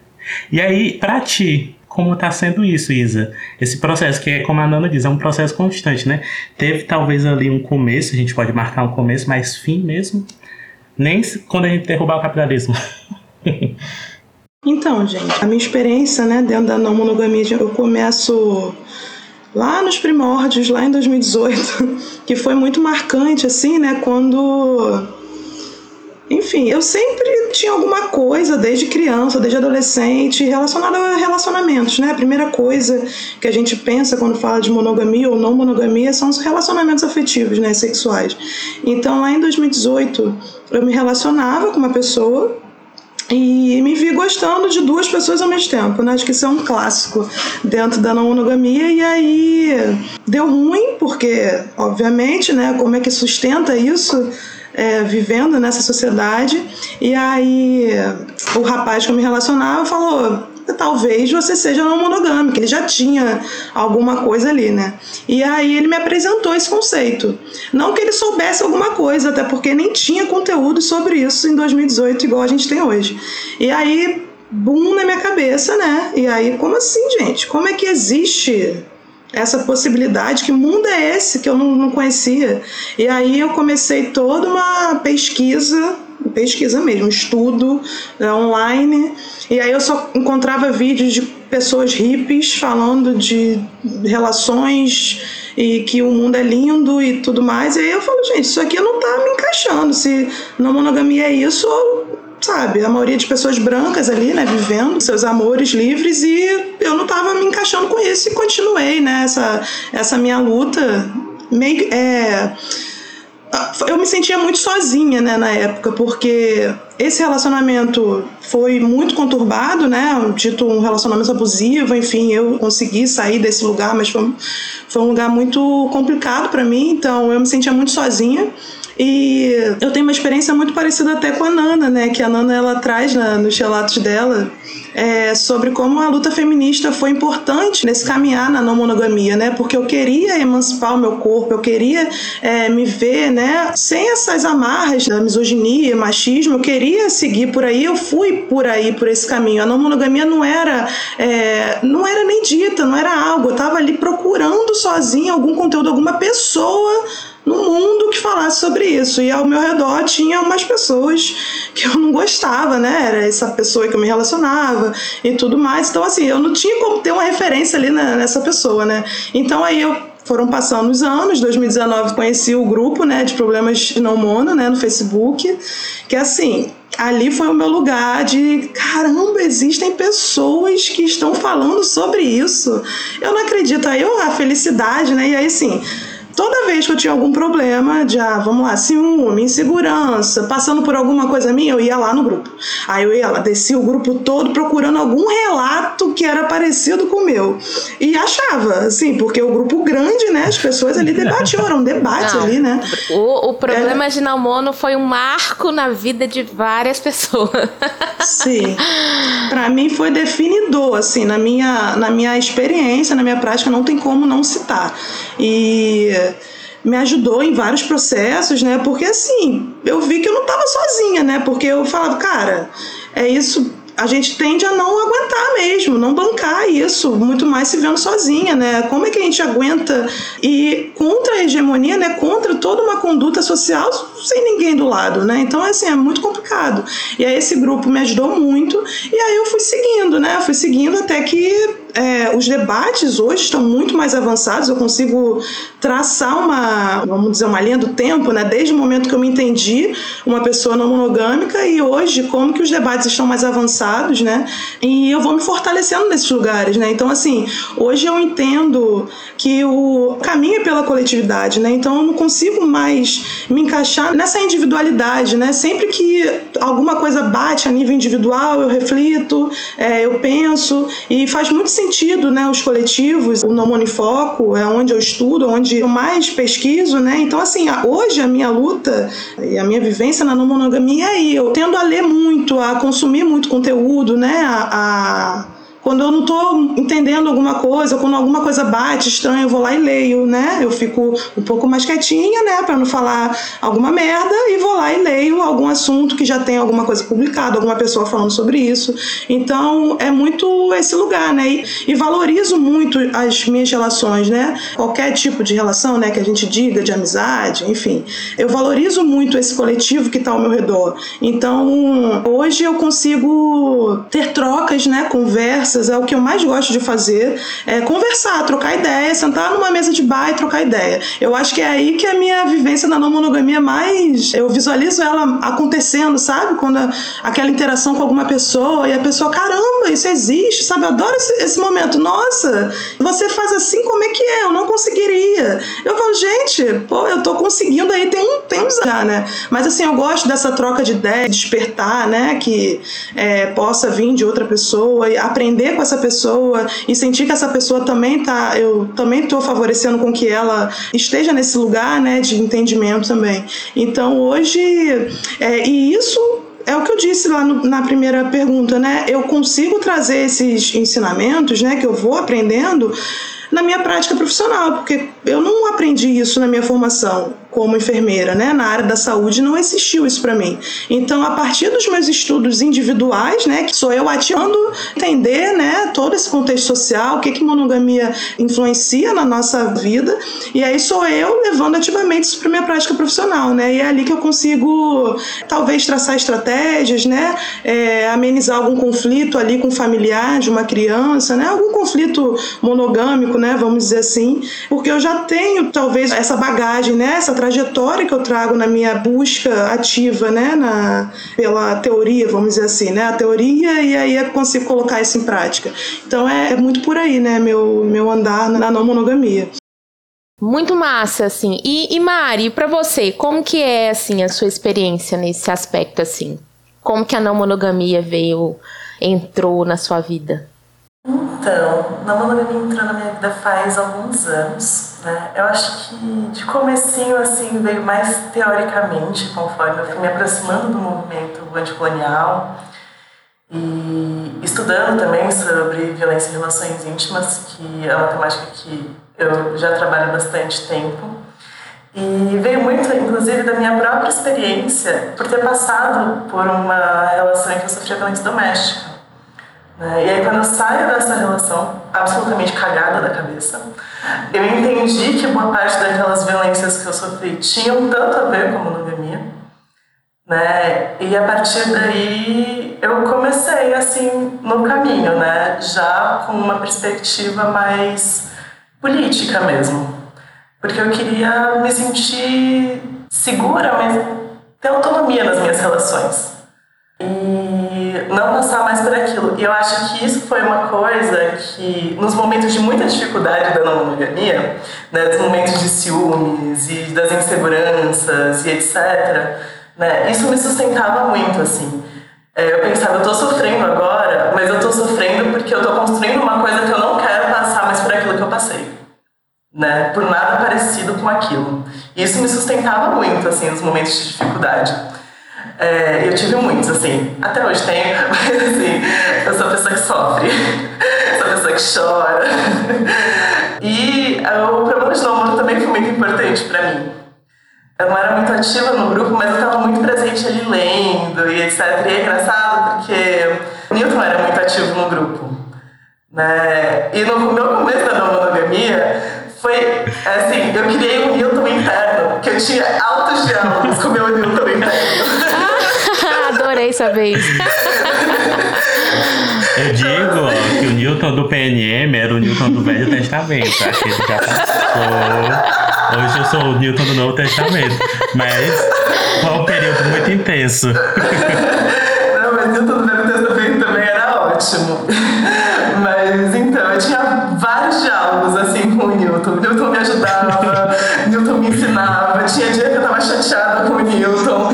E aí, para ti, como está sendo isso, Isa? Esse processo, que é como a Nana diz, é um processo constante, né? Teve talvez ali um começo, a gente pode marcar um começo, mas fim mesmo, nem quando a gente derrubar o capitalismo. [laughs] então, gente, a minha experiência, né, dentro da não monogamia, eu começo lá nos primórdios, lá em 2018, [laughs] que foi muito marcante, assim, né? Quando. Enfim, eu sempre tinha alguma coisa, desde criança, desde adolescente, relacionada a relacionamentos, né? A primeira coisa que a gente pensa quando fala de monogamia ou não monogamia são os relacionamentos afetivos, né? Sexuais. Então, lá em 2018, eu me relacionava com uma pessoa e me vi gostando de duas pessoas ao mesmo tempo, né? Acho que isso é um clássico dentro da não monogamia. E aí deu ruim, porque, obviamente, né? Como é que sustenta isso? É, vivendo nessa sociedade. E aí o rapaz que eu me relacionava falou: talvez você seja não monogâmica. Ele já tinha alguma coisa ali, né? E aí ele me apresentou esse conceito. Não que ele soubesse alguma coisa, até porque nem tinha conteúdo sobre isso em 2018 igual a gente tem hoje. E aí, boom na minha cabeça, né? E aí, como assim, gente? Como é que existe essa possibilidade, que mundo é esse que eu não, não conhecia? E aí eu comecei toda uma pesquisa pesquisa mesmo, estudo né, online. E aí eu só encontrava vídeos de pessoas hippies falando de relações e que o mundo é lindo e tudo mais. E aí eu falo, gente, isso aqui não tá me encaixando. Se não monogamia é isso, sabe, a maioria de pessoas brancas ali, né, vivendo seus amores livres e eu não tava me encaixando com isso e continuei, né, essa, essa minha luta meio é eu me sentia muito sozinha, né, na época, porque esse relacionamento foi muito conturbado, né, dito um relacionamento abusivo, enfim, eu consegui sair desse lugar, mas foi, foi um lugar muito complicado para mim, então eu me sentia muito sozinha. E eu tenho uma experiência muito parecida até com a Nana, né? Que a Nana ela traz na, nos relatos dela é, sobre como a luta feminista foi importante nesse caminhar na não monogamia, né? Porque eu queria emancipar o meu corpo, eu queria é, me ver, né? Sem essas amarras da misoginia, machismo, eu queria seguir por aí, eu fui por aí, por esse caminho. A não monogamia não era, é, não era nem dita, não era algo. Eu estava ali procurando sozinha algum conteúdo, alguma pessoa no mundo que falasse sobre isso. E ao meu redor tinha umas pessoas que eu não gostava, né? Era essa pessoa que eu me relacionava e tudo mais. Então, assim, eu não tinha como ter uma referência ali nessa pessoa, né? Então, aí eu foram passando os anos, 2019 conheci o grupo, né, de problemas não mono, né, no Facebook, que assim, ali foi o meu lugar de caramba, existem pessoas que estão falando sobre isso. Eu não acredito. Aí eu, a felicidade, né? E aí, assim, toda vez que eu tinha algum problema, de, ah, vamos lá, ciúme, insegurança, passando por alguma coisa minha, eu ia lá no grupo. Aí eu ia lá, descia o grupo todo procurando algum relato que era parecido com o meu. E achava, assim, porque o grupo grande, né, as pessoas ali debatiam, era um debate Não, ali, né? O, o problema de Namono foi um marco na vida de várias pessoas. Sim. Para mim foi definidor, assim, na minha, na minha experiência, na minha prática, não tem como não citar. E me ajudou em vários processos, né? Porque assim, eu vi que eu não estava sozinha, né? Porque eu falava, cara, é isso a gente tende a não aguentar mesmo, não bancar isso, muito mais se vendo sozinha, né? Como é que a gente aguenta ir contra a hegemonia, né? Contra toda uma conduta social sem ninguém do lado, né? Então, assim, é muito complicado. E aí esse grupo me ajudou muito e aí eu fui seguindo, né? Fui seguindo até que é, os debates hoje estão muito mais avançados, eu consigo traçar uma, vamos dizer, uma linha do tempo, né? Desde o momento que eu me entendi uma pessoa não monogâmica e hoje como que os debates estão mais avançados, né? E eu vou me fortalecendo nesses lugares, né? Então, assim, hoje eu entendo que o caminho é pela coletividade, né? Então eu não consigo mais me encaixar nessa individualidade, né? Sempre que alguma coisa bate a nível individual, eu reflito, é, eu penso e faz muito sentido sentido, né, os coletivos, o Não Monifoco é onde eu estudo, onde eu mais pesquiso, né? Então, assim, hoje a minha luta e a minha vivência na não monogamia é aí. Eu tendo a ler muito, a consumir muito conteúdo, né? a, a quando eu não estou entendendo alguma coisa, quando alguma coisa bate estranho, eu vou lá e leio, né? Eu fico um pouco mais quietinha, né, para não falar alguma merda e vou lá e leio algum assunto que já tem alguma coisa publicada, alguma pessoa falando sobre isso. Então, é muito esse lugar, né? E, e valorizo muito as minhas relações, né? Qualquer tipo de relação, né, que a gente diga de amizade, enfim. Eu valorizo muito esse coletivo que está ao meu redor. Então, hoje eu consigo ter trocas, né, conversas conversas é o que eu mais gosto de fazer, é conversar, trocar ideia, sentar numa mesa de bar e trocar ideia. Eu acho que é aí que a minha vivência na não monogamia mais, eu visualizo ela acontecendo, sabe? Quando a, aquela interação com alguma pessoa e a pessoa, caramba, isso existe, sabe? Eu adoro esse, esse momento. Nossa, você faz assim, como é que é? Eu não conseguiria. Eu falo, gente, pô, eu tô conseguindo aí tem um tempo já, né? Mas assim, eu gosto dessa troca de ideia, despertar, né? Que é, possa vir de outra pessoa e aprender aprender com essa pessoa e sentir que essa pessoa também tá, eu também estou favorecendo com que ela esteja nesse lugar, né, de entendimento também. Então hoje, é, e isso é o que eu disse lá no, na primeira pergunta, né? Eu consigo trazer esses ensinamentos, né, que eu vou aprendendo na minha prática profissional, porque eu não aprendi isso na minha formação como enfermeira, né? Na área da saúde não existiu isso para mim. Então, a partir dos meus estudos individuais, né, que sou eu atirando entender, né, todo esse contexto social, o que que monogamia influencia na nossa vida, e aí sou eu levando ativamente isso para minha prática profissional, né? E é ali que eu consigo talvez traçar estratégias, né, é, amenizar algum conflito ali com o familiar de uma criança, né? Algum conflito monogâmico, né, vamos dizer assim, porque eu já tenho talvez essa bagagem, né, essa trajetória que eu trago na minha busca ativa, né, na, pela teoria, vamos dizer assim, né, a teoria e aí eu consigo colocar isso em prática. Então é, é muito por aí, né, meu, meu andar na não monogamia. Muito massa, assim. E, e Mari, para você, como que é, assim, a sua experiência nesse aspecto, assim? Como que a não monogamia veio, entrou na sua vida? Então, não monogamia entrou na minha vida faz alguns anos, né? Eu acho que de comecinho, assim, veio mais teoricamente, conforme eu fui me aproximando do movimento anticolonial e estudando também sobre violência em relações íntimas, que é uma temática que eu já trabalho há bastante tempo. E veio muito, inclusive, da minha própria experiência por ter passado por uma relação em que eu sofria violência doméstica. Né? E aí, quando eu saio dessa relação absolutamente cagada da cabeça, eu entendi que boa parte daquelas violências que eu sofri tinham tanto a ver com monogamia. Né? E a partir daí eu comecei assim no caminho, né? já com uma perspectiva mais política mesmo. Porque eu queria me sentir segura, mas ter autonomia nas minhas relações. E não passar mais por aquilo. E eu acho que isso foi uma coisa que, nos momentos de muita dificuldade da não monogamia, né, dos momentos de ciúmes e das inseguranças e etc., né, isso me sustentava muito, assim. É, eu pensava, eu tô sofrendo agora, mas eu tô sofrendo porque eu tô construindo uma coisa que eu não quero passar mais por aquilo que eu passei. Né? Por nada parecido com aquilo. E isso me sustentava muito, assim, nos momentos de dificuldade. É, eu tive muitos, assim, até hoje tenho, [laughs] mas assim, eu sou a pessoa que sofre, [laughs] sou a pessoa que chora. [laughs] E o programa de namoro também foi muito importante para mim. Eu não era muito ativa no grupo, mas eu estava muito presente ali lendo e etc. E é engraçado porque o Newton era muito ativo no grupo. Né? E no meu começo da monogamia, foi assim, eu criei um Newton interno, que eu tinha altos diálogos com o meu Newton interno. Saber isso. Eu digo que o Newton do PNM era o Newton do Velho Testamento. Aquele que já passou. Hoje eu sou o Newton do Novo Testamento. Mas foi um período muito intenso. Não, mas Newton do Velho Testamento também era ótimo. Mas então, eu tinha vários diálogos assim com o Newton. O Newton me ajudava, o Newton me ensinava. Tinha dia que eu tava chateada com o Newton.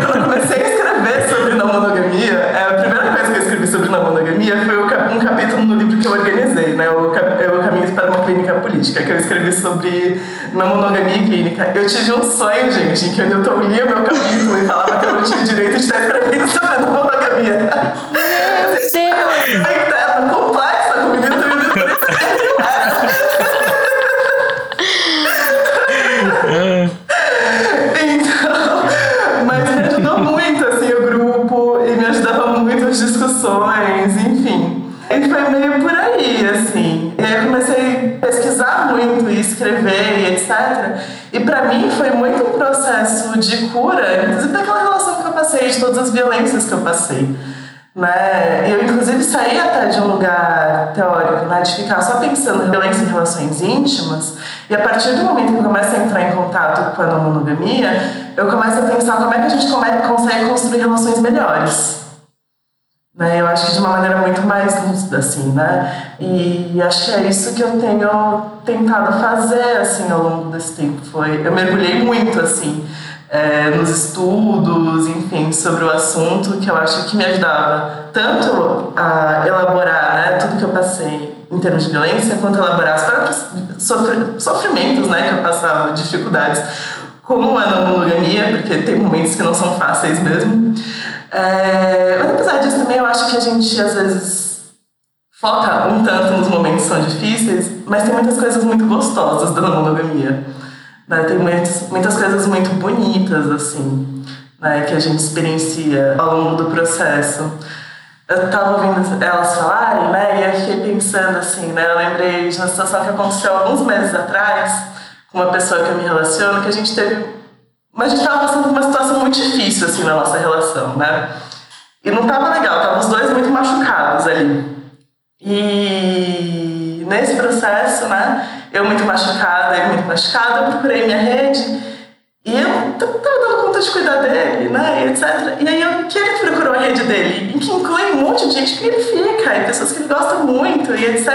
Quando eu comecei a escrever sobre não monogamia, é, a primeira coisa que eu escrevi sobre não monogamia foi um capítulo no livro que eu organizei, né? O, o Caminhos para uma Clínica Política, que eu escrevi sobre não monogamia clínica. Eu tive um sonho, gente, em que Newton lia meu capítulo e falava que eu não tinha direito de estar escrevendo sobre não monogamia. Meu Deus! É interna, complexa, com o Newton e o Newton Então, mas me ajudou muito, assim, o grupo, e me ajudava muito as discussões, enfim. E foi meio por aí, assim. E aí eu comecei a pesquisar muito e escrever etc. E pra mim foi muito um processo de cura, inclusive daquela relação que eu passei, de todas as violências que eu passei. Né? Eu, inclusive, saí até de um lugar teórico, né? de ficar só pensando em violência em relações íntimas, e a partir do momento que eu começo a entrar em contato com a monogamia, eu começo a pensar como é que a gente consegue construir relações melhores. Né? Eu acho que de uma maneira muito mais lúcida, assim, né? E acho que é isso que eu tenho tentado fazer, assim, ao longo desse tempo. Foi, eu mergulhei muito, assim, é, nos estudos, enfim, sobre o assunto, que eu acho que me ajudava tanto a elaborar né, tudo que eu passei em termos de violência, quanto elaborar os próprios sofrimentos né, que eu passava, dificuldades, como a não monogamia, porque tem momentos que não são fáceis mesmo. É, mas apesar disso também eu acho que a gente às vezes foca um tanto nos momentos que são difíceis, mas tem muitas coisas muito gostosas da monogamia. Né? Tem muitas, muitas coisas muito bonitas, assim, né? que a gente experiencia ao longo do processo. Eu estava ouvindo elas falarem, né? E eu fiquei pensando assim, né? Eu lembrei de uma situação que aconteceu alguns meses atrás com uma pessoa que eu me relaciono, que a gente teve... Mas a gente estava passando por uma situação muito difícil, assim, na nossa relação, né? E não estava legal, estavam os dois muito machucados ali. E nesse processo, né? Eu muito machucada, ele muito machucado, eu procurei minha rede e eu tava dando conta de cuidar dele, né, e etc. E aí eu, que ele procurou a rede dele, em que inclui um monte de gente que ele fica, e pessoas que ele gosta muito, e etc.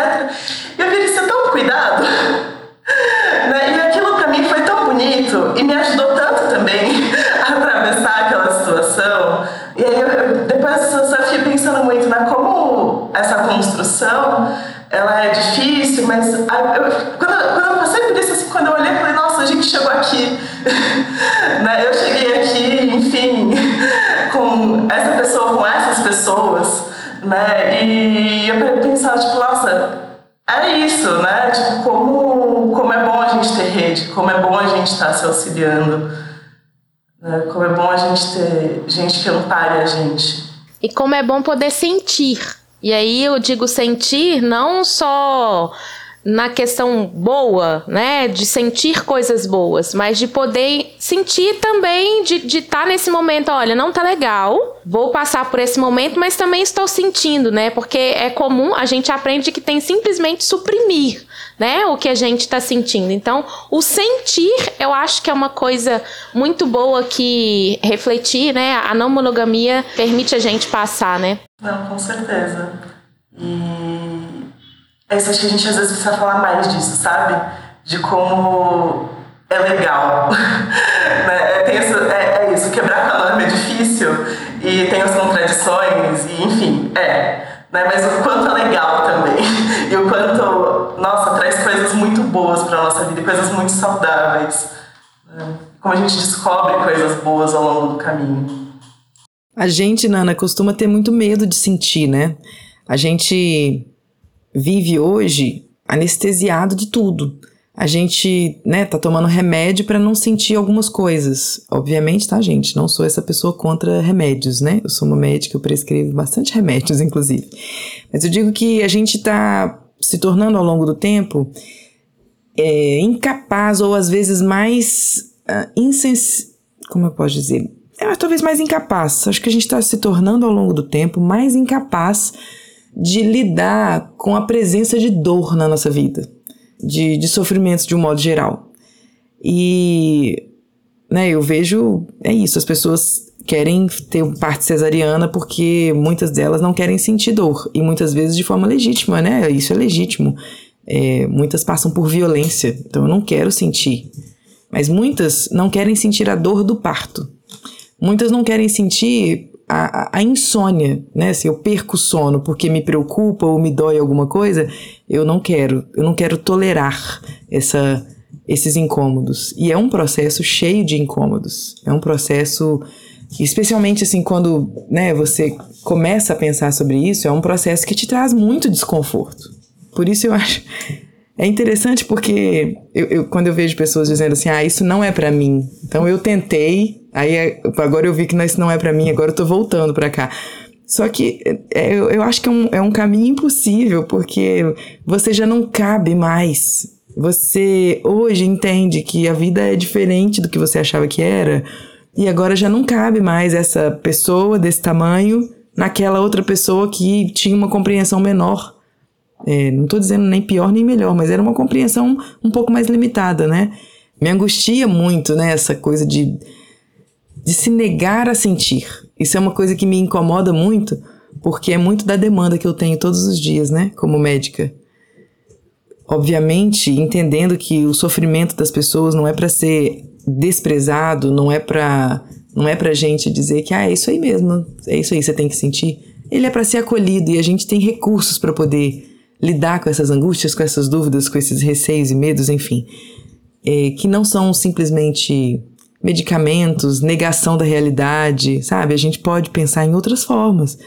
E eu vi ele ser tão cuidado, [laughs] né, e aquilo pra mim foi bonito, e me ajudou tanto também [laughs] a atravessar aquela situação. E aí eu, depois dessa situação eu fiquei pensando muito, né, como essa construção ela é difícil, mas eu, quando, quando eu passei por isso, assim, quando eu olhei, eu falei, nossa, a gente chegou aqui. [laughs] né? Eu cheguei aqui, enfim, [laughs] com essa pessoa, com essas pessoas, né? E eu pensava, tipo, nossa, é isso, né? Tipo, como, como é bom a gente ter rede, como é bom a gente estar se auxiliando, né? como é bom a gente ter gente que ampare a gente. E como é bom poder sentir e aí eu digo sentir não só na questão boa, né, de sentir coisas boas, mas de poder sentir também, de estar tá nesse momento, olha, não tá legal, vou passar por esse momento, mas também estou sentindo, né, porque é comum, a gente aprende que tem simplesmente suprimir, né, o que a gente está sentindo. Então, o sentir, eu acho que é uma coisa muito boa que refletir, né, a não monogamia permite a gente passar, né? Não, com certeza. E é isso, acho que a gente às vezes precisa falar mais disso, sabe? De como é legal. [laughs] né? tem isso, é, é, isso, quebrar a norma é difícil e tem as contradições, e enfim, é. Né? Mas o quanto é legal também. [laughs] E o quanto, nossa, traz coisas muito boas para nossa vida, coisas muito saudáveis. Né? Como a gente descobre coisas boas ao longo do caminho. A gente, Nana, costuma ter muito medo de sentir, né? A gente vive hoje anestesiado de tudo a gente, né, tá tomando remédio para não sentir algumas coisas. Obviamente, tá, gente? Não sou essa pessoa contra remédios, né? Eu sou uma médica, eu prescrevo bastante remédios, [laughs] inclusive. Mas eu digo que a gente tá se tornando ao longo do tempo é, incapaz ou às vezes mais uh, insens... Como eu posso dizer? É, talvez mais incapaz. Acho que a gente está se tornando ao longo do tempo mais incapaz de lidar com a presença de dor na nossa vida de, de sofrimentos de um modo geral. E né, eu vejo, é isso, as pessoas querem ter parte cesariana porque muitas delas não querem sentir dor, e muitas vezes de forma legítima, né? Isso é legítimo. É, muitas passam por violência, então eu não quero sentir. Mas muitas não querem sentir a dor do parto. Muitas não querem sentir a, a, insônia, né? Se eu perco o sono porque me preocupa ou me dói alguma coisa, eu não quero, eu não quero tolerar essa, esses incômodos. E é um processo cheio de incômodos. É um processo, especialmente assim, quando né, você começa a pensar sobre isso, é um processo que te traz muito desconforto. Por isso eu acho. É interessante porque eu, eu quando eu vejo pessoas dizendo assim, ah, isso não é para mim. Então eu tentei, Aí é, agora eu vi que isso não é para mim, agora eu tô voltando para cá. Só que é, eu, eu acho que é um, é um caminho impossível, porque você já não cabe mais. Você hoje entende que a vida é diferente do que você achava que era, e agora já não cabe mais essa pessoa desse tamanho naquela outra pessoa que tinha uma compreensão menor. É, não estou dizendo nem pior nem melhor, mas era uma compreensão um pouco mais limitada, né? Me angustia muito, né, essa coisa de de se negar a sentir. Isso é uma coisa que me incomoda muito, porque é muito da demanda que eu tenho todos os dias, né, como médica. Obviamente, entendendo que o sofrimento das pessoas não é para ser desprezado, não é para não é pra gente dizer que ah, é isso aí mesmo, é isso aí você tem que sentir. Ele é para ser acolhido e a gente tem recursos para poder lidar com essas angústias, com essas dúvidas, com esses receios e medos, enfim, é, que não são simplesmente medicamentos, negação da realidade, sabe? A gente pode pensar em outras formas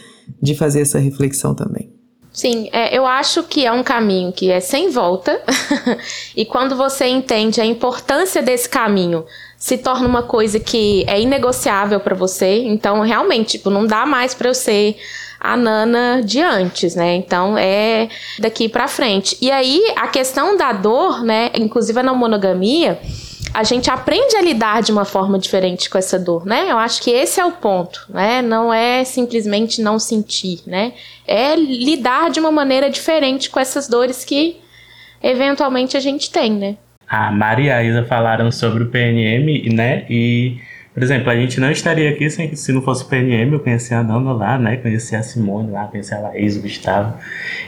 de fazer essa reflexão também. Sim, é, eu acho que é um caminho que é sem volta, [laughs] e quando você entende a importância desse caminho, se torna uma coisa que é inegociável para você. Então, realmente, tipo, não dá mais para eu ser a Nana de antes, né? Então é daqui para frente. E aí a questão da dor, né? Inclusive na monogamia, a gente aprende a lidar de uma forma diferente com essa dor, né? Eu acho que esse é o ponto, né? Não é simplesmente não sentir, né? É lidar de uma maneira diferente com essas dores que eventualmente a gente tem, né? A Maria e a Isa falaram sobre o PNM, né? E por exemplo, a gente não estaria aqui sem, se não fosse o PNM, eu conheci a Nana lá, né? Conheci a Simone lá, conheci a Laís, o Gustavo.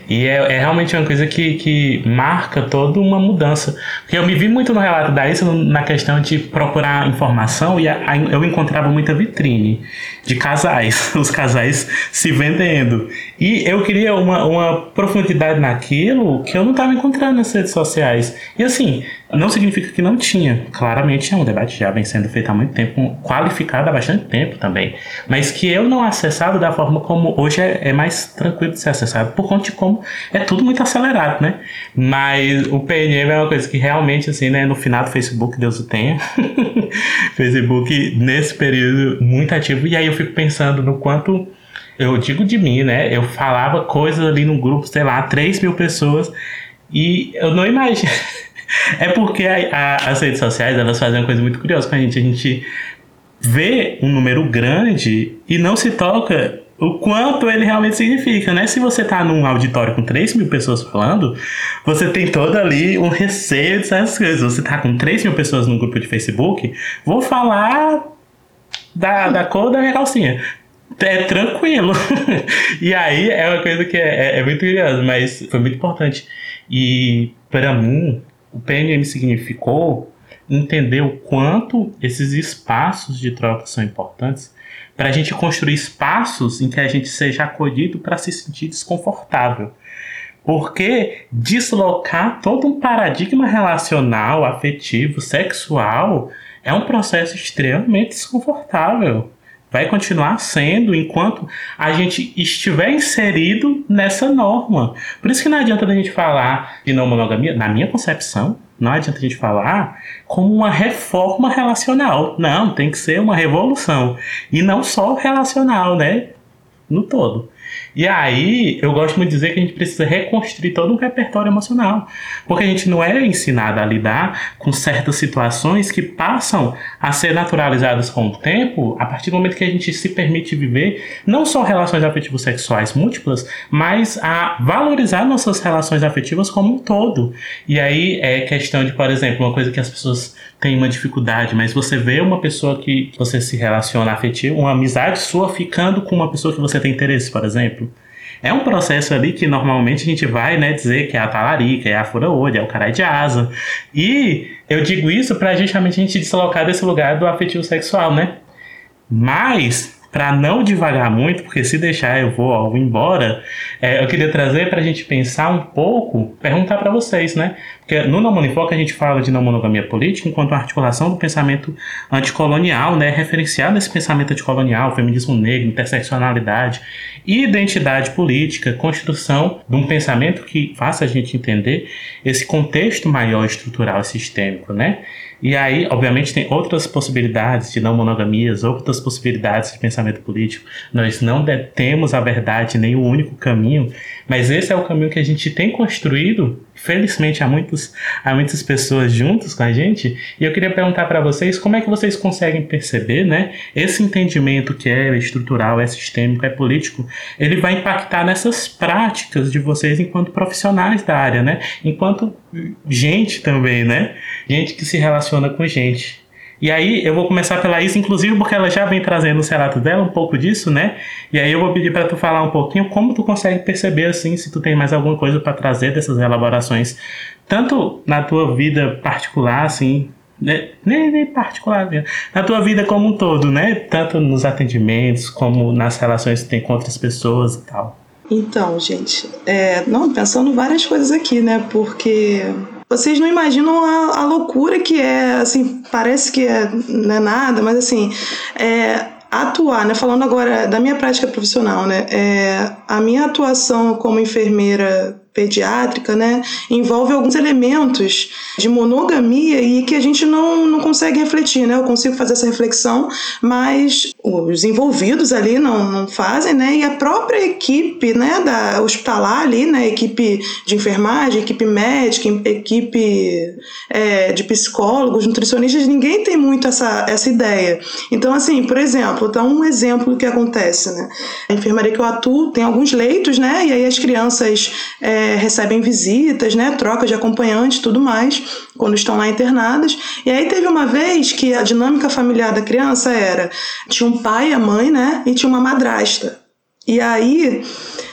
E é, é, realmente uma coisa que, que marca toda uma mudança. Porque eu me vi muito no relato da Isa na questão de procurar informação e a, a, eu encontrava muita vitrine de casais, [laughs] os casais se vendendo. E eu queria uma, uma profundidade naquilo que eu não estava encontrando nas redes sociais. E assim, não significa que não tinha. Claramente é um debate já vem sendo feito há muito tempo, qualificado há bastante tempo também. Mas que eu não acessado da forma como hoje é, é mais tranquilo de ser acessado, por conta de como é tudo muito acelerado, né? Mas o PNM é uma coisa que realmente, assim, né, no final do Facebook, Deus o tenha. [laughs] Facebook, nesse período, muito ativo. E aí eu fico pensando no quanto eu digo de mim, né? Eu falava coisas ali no grupo, sei lá, 3 mil pessoas. E eu não imagino. [laughs] É porque a, a, as redes sociais elas fazem uma coisa muito curiosa com a gente. A gente vê um número grande e não se toca o quanto ele realmente significa, né? Se você tá num auditório com 3 mil pessoas falando, você tem todo ali um receio dessas coisas. Você tá com 3 mil pessoas no grupo de Facebook, vou falar da, da cor da minha calcinha. É tranquilo. [laughs] e aí é uma coisa que é, é, é muito curiosa, mas foi muito importante. E para mim, o PNM significou entender o quanto esses espaços de troca são importantes para a gente construir espaços em que a gente seja acolhido para se sentir desconfortável. Porque deslocar todo um paradigma relacional, afetivo, sexual é um processo extremamente desconfortável. Vai continuar sendo enquanto a gente estiver inserido nessa norma. Por isso que não adianta a gente falar de não monogamia, na minha concepção, não adianta a gente falar como uma reforma relacional. Não, tem que ser uma revolução. E não só relacional, né? No todo. E aí, eu gosto muito de dizer que a gente precisa reconstruir todo um repertório emocional. Porque a gente não é ensinado a lidar com certas situações que passam a ser naturalizadas com o tempo, a partir do momento que a gente se permite viver não só relações afetivas sexuais múltiplas, mas a valorizar nossas relações afetivas como um todo. E aí é questão de, por exemplo, uma coisa que as pessoas têm uma dificuldade, mas você vê uma pessoa que você se relaciona afetivo, uma amizade sua ficando com uma pessoa que você tem interesse, por exemplo é um processo ali que normalmente a gente vai né, dizer que é a talarica, é a fura-olho, é o caralho de asa. E eu digo isso para justamente a gente deslocar desse lugar do afetivo sexual, né? Mas para não devagar muito, porque se deixar eu vou, ó, vou embora, é, eu queria trazer para a gente pensar um pouco, perguntar para vocês, né? Porque no Não Monofoca a gente fala de não monogamia política enquanto articulação do pensamento anticolonial, né? Referenciado esse pensamento anticolonial, feminismo negro, interseccionalidade, identidade política, construção de um pensamento que faça a gente entender esse contexto maior estrutural e sistêmico, né? E aí, obviamente, tem outras possibilidades de não monogamias, outras possibilidades de pensamento político. Nós não detemos a verdade nem o único caminho, mas esse é o caminho que a gente tem construído felizmente há, muitos, há muitas pessoas juntos com a gente. E eu queria perguntar para vocês como é que vocês conseguem perceber, né? Esse entendimento que é estrutural, é sistêmico, é político, ele vai impactar nessas práticas de vocês enquanto profissionais da área, né? Enquanto gente também, né? Gente que se relaciona com gente. E aí eu vou começar pela Isa, inclusive porque ela já vem trazendo o relato dela um pouco disso, né? E aí eu vou pedir para tu falar um pouquinho como tu consegue perceber assim, se tu tem mais alguma coisa para trazer dessas elaborações, tanto na tua vida particular, assim, né? nem, nem particular mesmo, na tua vida como um todo, né? Tanto nos atendimentos como nas relações que tem com outras pessoas e tal. Então, gente, é, não pensando várias coisas aqui, né? Porque vocês não imaginam a, a loucura que é, assim, parece que é, não é nada, mas assim, é, atuar, né? Falando agora da minha prática profissional, né? É, a minha atuação como enfermeira pediátrica, né, envolve alguns elementos de monogamia e que a gente não, não consegue refletir, né? Eu consigo fazer essa reflexão, mas os envolvidos ali não, não fazem, né? E a própria equipe, né, da hospitalar ali, né, equipe de enfermagem, equipe médica, equipe é, de psicólogos, nutricionistas, ninguém tem muito essa, essa ideia. Então, assim, por exemplo, então um exemplo que acontece, né? A enfermaria que eu atuo tem alguns leitos, né? E aí as crianças é, é, recebem visitas, né, troca de acompanhante tudo mais, quando estão lá internadas. E aí teve uma vez que a dinâmica familiar da criança era: tinha um pai, a mãe, né, e tinha uma madrasta. E aí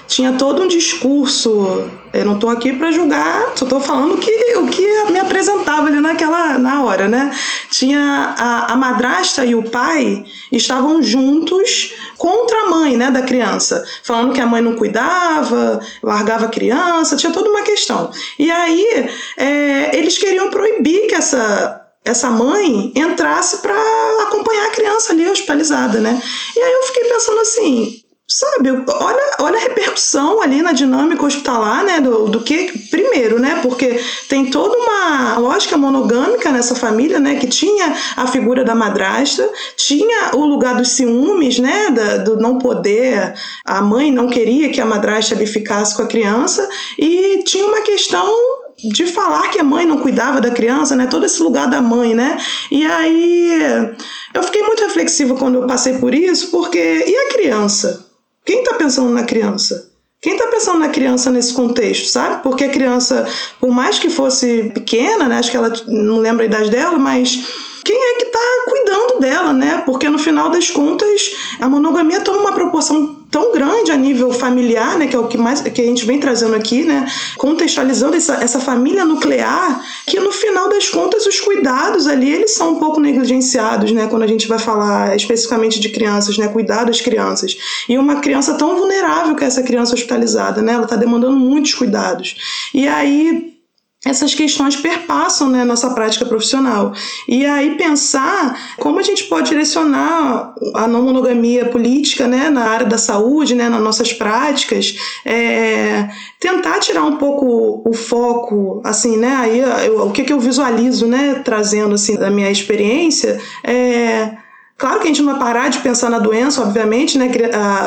tinha todo um discurso. Eu não estou aqui para julgar, só estou falando que, o que me apresentava ali naquela na hora, né? Tinha a, a madrasta e o pai estavam juntos contra a mãe, né, da criança, falando que a mãe não cuidava, largava a criança, tinha toda uma questão. E aí é, eles queriam proibir que essa essa mãe entrasse para acompanhar a criança ali hospitalizada, né? E aí eu fiquei pensando assim, sabe, olha, olha a repercussão ali na dinâmica hospitalar, né, do, do que, primeiro, né, porque tem toda uma lógica monogâmica nessa família, né, que tinha a figura da madrasta, tinha o lugar dos ciúmes, né, da, do não poder, a mãe não queria que a madrasta ali ficasse com a criança, e tinha uma questão de falar que a mãe não cuidava da criança, né? Todo esse lugar da mãe, né? E aí eu fiquei muito reflexiva quando eu passei por isso, porque e a criança? Quem está pensando na criança? Quem está pensando na criança nesse contexto, sabe? Porque a criança, por mais que fosse pequena, né? Acho que ela não lembra a idade dela, mas quem é que está cuidando dela, né? Porque no final das contas, a monogamia toma uma proporção tão grande a nível familiar, né, que é o que mais que a gente vem trazendo aqui, né, contextualizando essa, essa família nuclear, que no final das contas os cuidados ali eles são um pouco negligenciados, né, quando a gente vai falar especificamente de crianças, né, cuidar das crianças. E uma criança tão vulnerável que é essa criança hospitalizada, né, ela está demandando muitos cuidados. E aí essas questões perpassam né, nossa prática profissional. E aí pensar como a gente pode direcionar a não monogamia política né, na área da saúde, né, nas nossas práticas, é, tentar tirar um pouco o foco, assim, né, aí eu, o que, que eu visualizo, né, trazendo assim da minha experiência, é Claro que a gente não vai parar de pensar na doença, obviamente, né?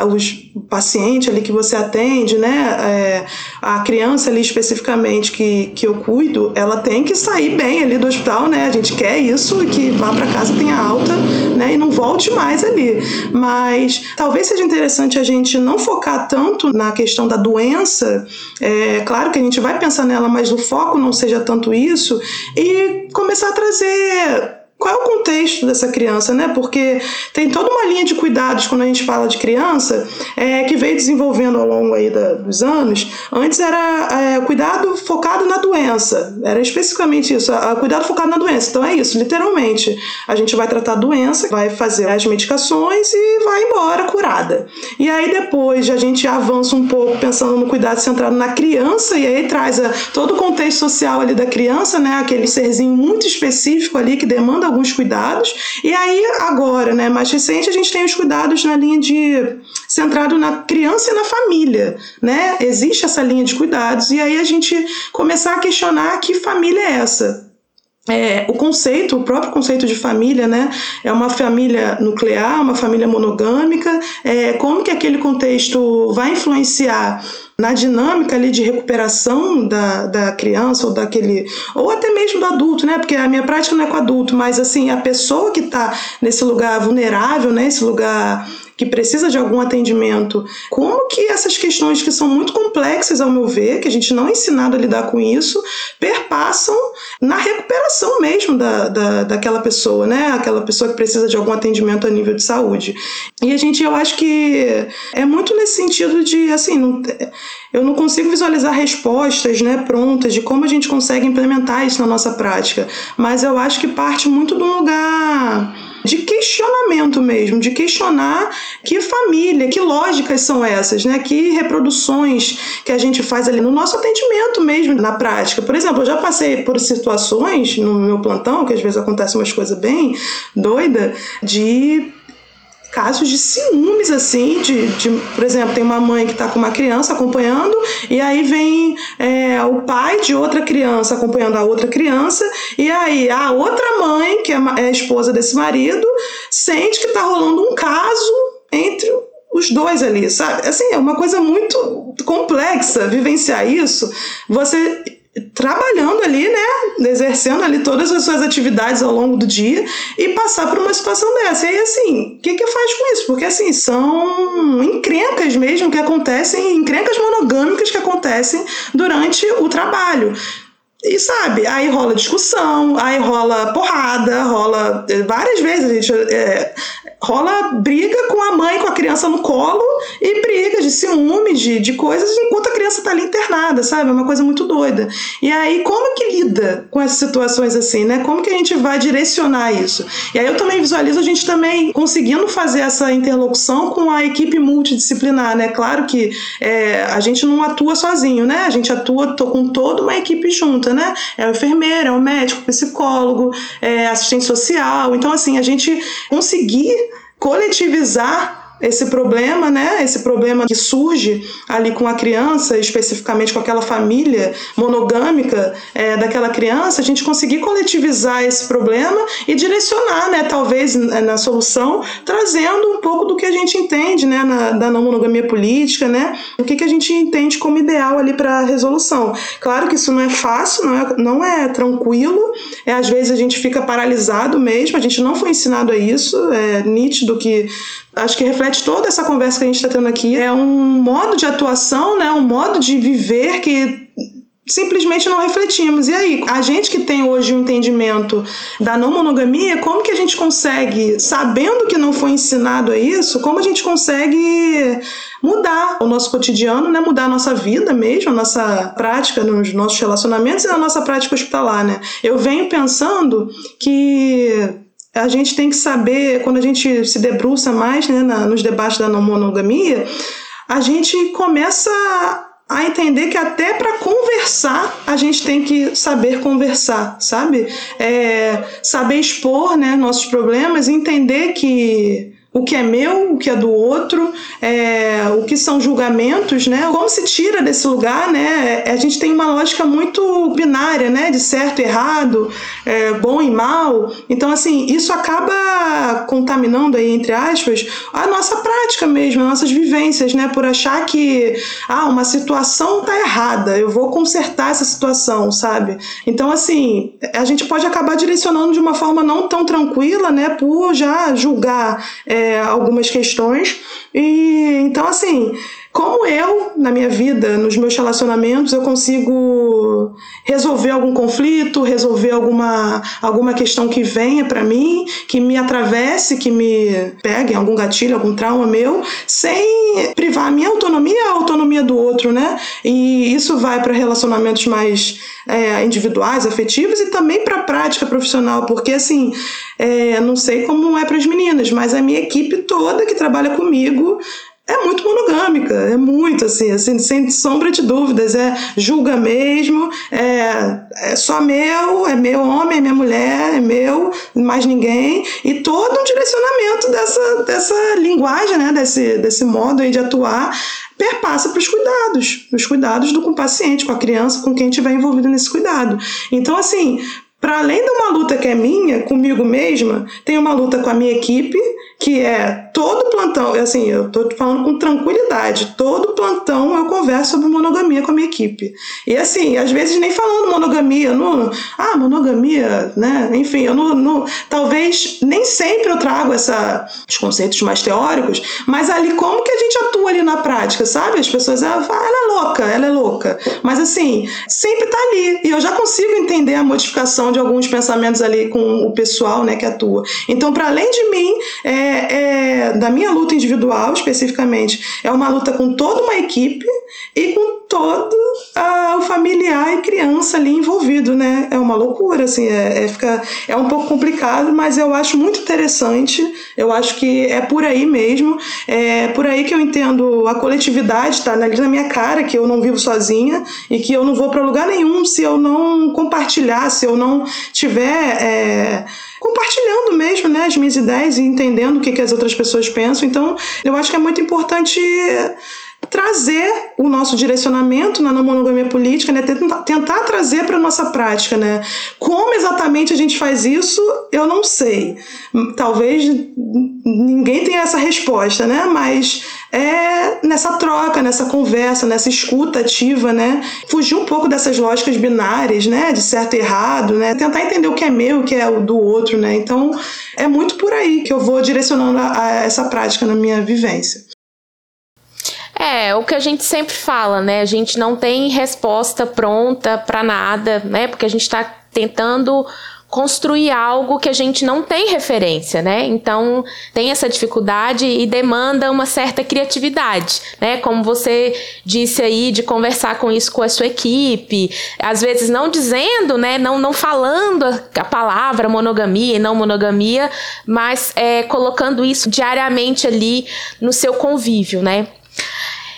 Os pacientes ali que você atende, né? É, a criança ali especificamente que, que eu cuido, ela tem que sair bem ali do hospital, né? A gente quer isso e que vá para casa tenha alta, né? E não volte mais ali. Mas talvez seja interessante a gente não focar tanto na questão da doença. É claro que a gente vai pensar nela, mas o foco não seja tanto isso e começar a trazer qual é o contexto dessa criança, né? Porque tem toda uma linha de cuidados quando a gente fala de criança é, que veio desenvolvendo ao longo aí da, dos anos. Antes era é, cuidado focado na doença, era especificamente isso, a, a cuidado focado na doença. Então é isso, literalmente. A gente vai tratar a doença, vai fazer as medicações e vai embora curada. E aí depois a gente avança um pouco pensando no cuidado centrado na criança e aí traz a, todo o contexto social ali da criança, né? Aquele serzinho muito específico ali que demanda alguns cuidados. E aí, agora, né, mais recente, a gente tem os cuidados na linha de centrado na criança e na família, né? Existe essa linha de cuidados, e aí a gente começar a questionar que família é essa. É, o conceito, o próprio conceito de família, né, é uma família nuclear, uma família monogâmica, é, como que aquele contexto vai influenciar na dinâmica ali de recuperação da, da criança ou daquele ou até mesmo do adulto, né? Porque a minha prática não é com adulto, mas assim a pessoa que está nesse lugar vulnerável, né? Esse lugar que precisa de algum atendimento, como que essas questões que são muito complexas, ao meu ver, que a gente não é ensinado a lidar com isso, perpassam na recuperação mesmo da, da, daquela pessoa, né? Aquela pessoa que precisa de algum atendimento a nível de saúde. E a gente, eu acho que é muito nesse sentido de, assim, não, eu não consigo visualizar respostas né, prontas de como a gente consegue implementar isso na nossa prática, mas eu acho que parte muito de um lugar de questionamento mesmo, de questionar que família, que lógicas são essas, né? Que reproduções que a gente faz ali no nosso atendimento mesmo, na prática. Por exemplo, eu já passei por situações no meu plantão, que às vezes acontecem umas coisas bem doida, de casos de ciúmes, assim, de, de, por exemplo, tem uma mãe que está com uma criança acompanhando, e aí vem é, o pai de outra criança acompanhando a outra criança, e aí a outra mãe, que é, é a esposa desse marido, sente que está rolando um caso entre os dois ali, sabe? Assim, é uma coisa muito complexa vivenciar isso. Você trabalhando ali, né, exercendo ali todas as suas atividades ao longo do dia e passar por uma situação dessa. E aí, assim, o que que faz com isso? Porque, assim, são encrencas mesmo que acontecem, encrencas monogâmicas que acontecem durante o trabalho. E sabe, aí rola discussão, aí rola porrada, rola eh, várias vezes, a gente é, rola briga com a mãe com a criança no colo e briga de ciúme, de, de coisas, enquanto a criança tá ali internada, sabe? É uma coisa muito doida. E aí, como que lida com essas situações assim, né? Como que a gente vai direcionar isso? E aí eu também visualizo a gente também conseguindo fazer essa interlocução com a equipe multidisciplinar, né? Claro que é, a gente não atua sozinho, né? A gente atua com toda uma equipe junta, né? É o enfermeiro, é o médico, psicólogo, é assistente social. Então, assim, a gente conseguir coletivizar esse problema, né? Esse problema que surge ali com a criança, especificamente com aquela família monogâmica é, daquela criança, a gente conseguir coletivizar esse problema e direcionar, né? Talvez na solução, trazendo um pouco do que a gente entende, né? Na, da não monogamia política, né? O que, que a gente entende como ideal ali para a resolução. Claro que isso não é fácil, não é, não é tranquilo, é, às vezes a gente fica paralisado mesmo, a gente não foi ensinado a isso, é nítido que acho que reflete toda essa conversa que a gente está tendo aqui. É um modo de atuação, né? um modo de viver que simplesmente não refletimos. E aí, a gente que tem hoje o um entendimento da não monogamia, como que a gente consegue, sabendo que não foi ensinado a isso, como a gente consegue mudar o nosso cotidiano, né? Mudar a nossa vida mesmo, a nossa prática nos nossos relacionamentos e a nossa prática hospitalar, né? Eu venho pensando que a gente tem que saber, quando a gente se debruça mais né, na, nos debates da não monogamia, a gente começa a entender que até para conversar a gente tem que saber conversar, sabe? É, saber expor né, nossos problemas, entender que o que é meu, o que é do outro, é, o que são julgamentos, né? Como se tira desse lugar, né? A gente tem uma lógica muito binária, né? De certo e errado, é, bom e mal. Então, assim, isso acaba contaminando aí, entre aspas, a nossa prática mesmo, as nossas vivências, né? Por achar que, ah, uma situação tá errada, eu vou consertar essa situação, sabe? Então, assim, a gente pode acabar direcionando de uma forma não tão tranquila, né? Por já julgar. É, algumas questões. E então, assim, como eu, na minha vida, nos meus relacionamentos, eu consigo resolver algum conflito, resolver alguma, alguma questão que venha para mim, que me atravesse, que me pegue algum gatilho, algum trauma meu, sem privar a minha autonomia e a autonomia do outro, né? E isso vai para relacionamentos mais é, individuais, afetivos e também para a prática profissional, porque assim, é, não sei como é para as meninas, mas a minha equipe toda que trabalha comigo é muito monogâmica, é muito assim, assim, sem sombra de dúvidas, é julga mesmo, é, é só meu, é meu homem, é minha mulher, é meu, mais ninguém, e todo um direcionamento dessa, dessa linguagem, né, desse, desse modo aí de atuar, perpassa para os cuidados, os cuidados do com o paciente, com a criança, com quem estiver envolvido nesse cuidado. Então, assim, para além de uma luta que é minha, comigo mesma, tem uma luta com a minha equipe, que é todo plantão, assim, eu tô falando com tranquilidade, todo plantão eu converso sobre monogamia com a minha equipe. E assim, às vezes nem falando monogamia, no, ah, monogamia, né? Enfim, eu não, não, talvez nem sempre eu trago essa, os conceitos mais teóricos, mas ali como que a gente atua ali na prática, sabe? As pessoas, ah, ela é louca, ela é louca. Mas assim, sempre tá ali. E eu já consigo entender a modificação de alguns pensamentos ali com o pessoal, né, que atua. Então, para além de mim, é, é, da minha luta individual especificamente, é uma luta com toda uma equipe e com todo ah, o familiar e criança ali envolvido, né? É uma loucura, assim, é, é, fica, é um pouco complicado, mas eu acho muito interessante, eu acho que é por aí mesmo, é por aí que eu entendo a coletividade, tá ali na minha cara, que eu não vivo sozinha e que eu não vou para lugar nenhum se eu não compartilhar, se eu não tiver... É, compartilhando mesmo né, as minhas ideias e entendendo o que, que as outras pessoas pensam. Então, eu acho que é muito importante trazer o nosso direcionamento na não monogamia política, né? tentar, tentar trazer para a nossa prática. Né? Como exatamente a gente faz isso, eu não sei. Talvez ninguém tenha essa resposta, né? mas é nessa troca, nessa conversa, nessa escuta ativa, né? Fugir um pouco dessas lógicas binárias, né? De certo e errado, né? Tentar entender o que é meu, o que é o do outro, né? Então, é muito por aí que eu vou direcionando a, a essa prática na minha vivência. É, o que a gente sempre fala, né? A gente não tem resposta pronta para nada, né? Porque a gente está tentando construir algo que a gente não tem referência, né? Então tem essa dificuldade e demanda uma certa criatividade, né? Como você disse aí de conversar com isso com a sua equipe, às vezes não dizendo, né? Não, não falando a palavra monogamia e não monogamia, mas é, colocando isso diariamente ali no seu convívio, né?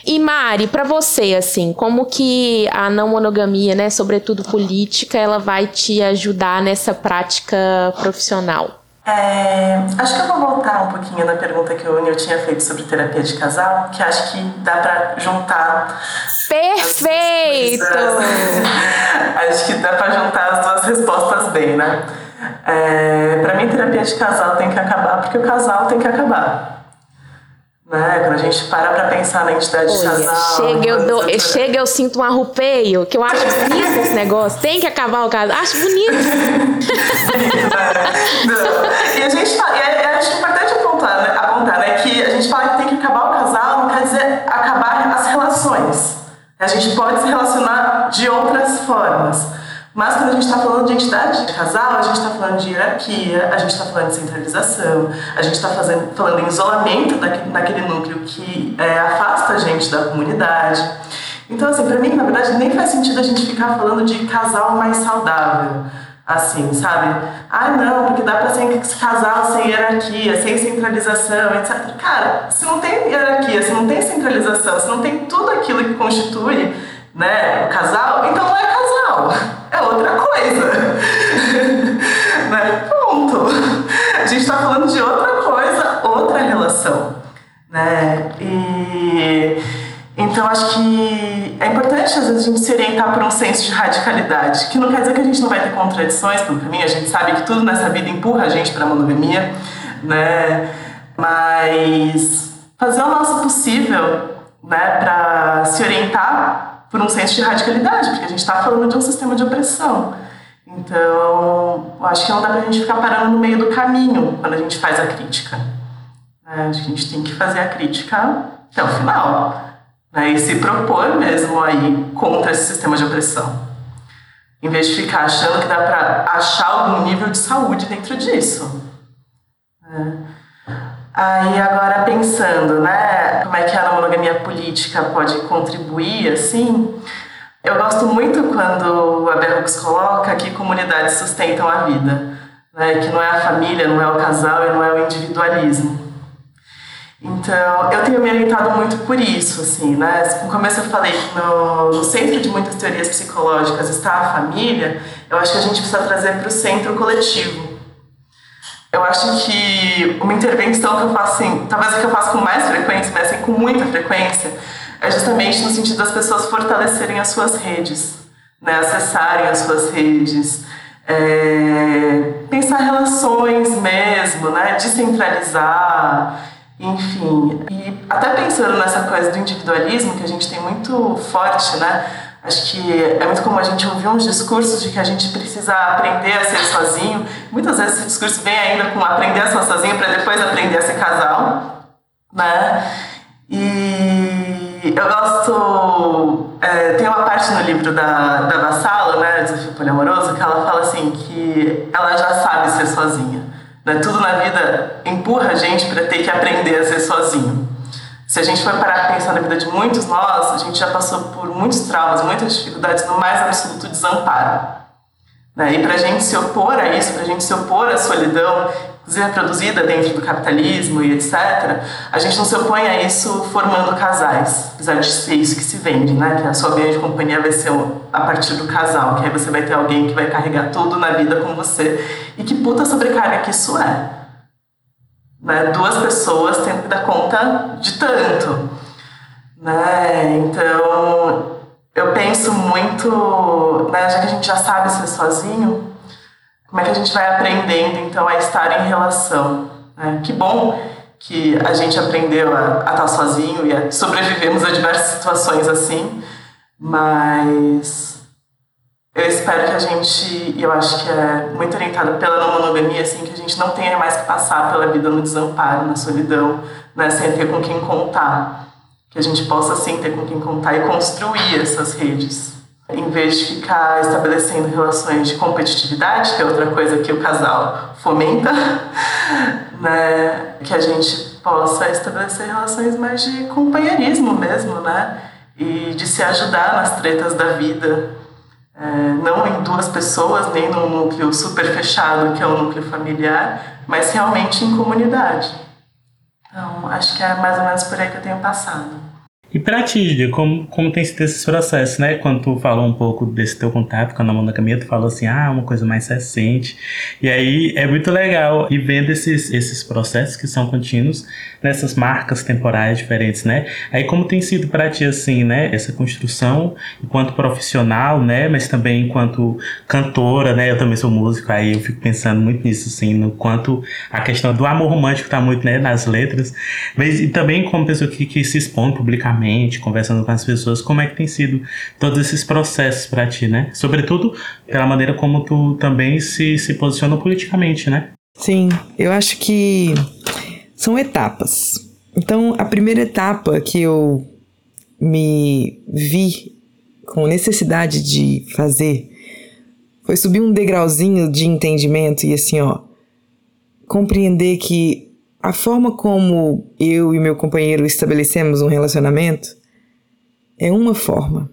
E Mari, para você, assim, como que a não monogamia, né, sobretudo política, ela vai te ajudar nessa prática profissional? É, acho que eu vou voltar um pouquinho na pergunta que o Nil tinha feito sobre terapia de casal, que acho que dá para juntar. Perfeito! [laughs] acho que dá para juntar as duas respostas bem, né? É, para mim, terapia de casal tem que acabar porque o casal tem que acabar. Né? Quando a gente para pra pensar na identidade Olha, de casal. Chega eu, dou, chega, eu sinto um arrupeio, que eu acho [laughs] bonito esse negócio. Tem que acabar o caso. Acho bonito. [laughs] e a gente fala, e é, é importante apontar, né, apontar né, que a gente fala que tem que acabar o casal, não quer dizer acabar as relações. A gente pode se relacionar de outras formas. Mas quando a gente está falando de identidade de casal, a gente está falando de hierarquia, a gente está falando de centralização, a gente está falando em isolamento daquele, núcleo que é, afasta a gente da comunidade. Então, assim, para mim, na verdade, nem faz sentido a gente ficar falando de casal mais saudável assim, sabe? Ah, não, porque dá pra ser casal sem hierarquia, sem centralização, etc. Cara, se não tem hierarquia, se não tem centralização, se não tem tudo aquilo que constitui né, o casal, então não é é outra coisa. né? Ponto. A gente está falando de outra coisa, outra relação. Né? E então, acho que é importante, às vezes, a gente se orientar por um senso de radicalidade, que não quer dizer que a gente não vai ter contradições pelo caminho, a gente sabe que tudo nessa vida empurra a gente para a monogamia, né? Mas fazer o nosso possível, né, para se orientar por um senso de radicalidade, porque a gente está falando de um sistema de opressão. Então, acho que não dá para a gente ficar parando no meio do caminho quando a gente faz a crítica. Né? A gente tem que fazer a crítica até o final né, e se propor mesmo aí contra esse sistema de opressão. Em vez de ficar achando que dá para achar algum nível de saúde dentro disso. Né. Aí agora pensando, né, como é que a monogamia política pode contribuir, assim, eu gosto muito quando a Hooks coloca que comunidades sustentam a vida, né, que não é a família, não é o casal e não é o individualismo. Então, eu tenho me orientado muito por isso, assim, né? No começo eu falei que no, no centro de muitas teorias psicológicas está a família, eu acho que a gente precisa trazer para o centro coletivo. Eu acho que uma intervenção que eu faço, assim, talvez a que eu faço com mais frequência, mas assim, com muita frequência, é justamente no sentido das pessoas fortalecerem as suas redes, né? acessarem as suas redes, é, pensar relações mesmo, né? descentralizar enfim, e até pensando nessa coisa do individualismo que a gente tem muito forte, né? Acho que é muito comum a gente ouvir uns discursos de que a gente precisa aprender a ser sozinho. Muitas vezes esse discurso vem ainda com aprender a ser sozinho para depois aprender a ser casal, né? E eu gosto. É, tem uma parte no livro da, da Vassalo, né, Desafio Poliamoroso, que ela fala assim que ela já sabe ser sozinha. Né? Tudo na vida empurra a gente para ter que aprender a ser sozinho. Se a gente for parar a pensar na vida de muitos nós, a gente já passou por muitos traumas, muitas dificuldades, no mais absoluto desamparo. Né? E para a gente se opor a isso, para a gente se opor à solidão, inclusive reproduzida dentro do capitalismo e etc., a gente não se opõe a isso formando casais, apesar de ser isso que se vende, né? Que a sua grande companhia vai ser a partir do casal, que aí você vai ter alguém que vai carregar tudo na vida com você. E que puta sobrecarga que isso é. Né? Duas pessoas tendo que dar conta de tanto. Né? Então, eu penso muito, né, já que a gente já sabe ser sozinho, como é que a gente vai aprendendo então a estar em relação? Né? Que bom que a gente aprendeu a, a estar sozinho e a sobrevivemos a diversas situações assim, mas eu espero que a gente, e eu acho que é muito orientado pela não monogamia, assim, que a gente não tenha mais que passar pela vida no desamparo, na solidão, né, sem ter com quem contar. Que a gente possa, sim, ter com quem contar e construir essas redes em vez de ficar estabelecendo relações de competitividade, que é outra coisa que o casal fomenta, [laughs] né, que a gente possa estabelecer relações mais de companheirismo mesmo, né, e de se ajudar nas tretas da vida, é, não em duas pessoas, nem num núcleo super fechado, que é o núcleo familiar, mas realmente em comunidade. Então, acho que é mais ou menos por aí que eu tenho passado. E pra ti, como, como tem sido esses processos, né? Quando tu falou um pouco desse teu contato com a Namanda Caminha, tu falou assim, ah, uma coisa mais recente. E aí é muito legal ir vendo esses, esses processos que são contínuos nessas marcas temporais diferentes, né? Aí como tem sido pra ti, assim, né? Essa construção enquanto profissional, né? Mas também enquanto cantora, né? Eu também sou músico, aí eu fico pensando muito nisso, assim, no quanto a questão do amor romântico tá muito, né? Nas letras. Mas e também como pessoa que, que se expõe publicamente conversando com as pessoas, como é que tem sido todos esses processos para ti, né? Sobretudo pela maneira como tu também se, se posiciona politicamente, né? Sim, eu acho que são etapas. Então, a primeira etapa que eu me vi com necessidade de fazer foi subir um degrauzinho de entendimento e assim, ó, compreender que a forma como eu e meu companheiro estabelecemos um relacionamento é uma forma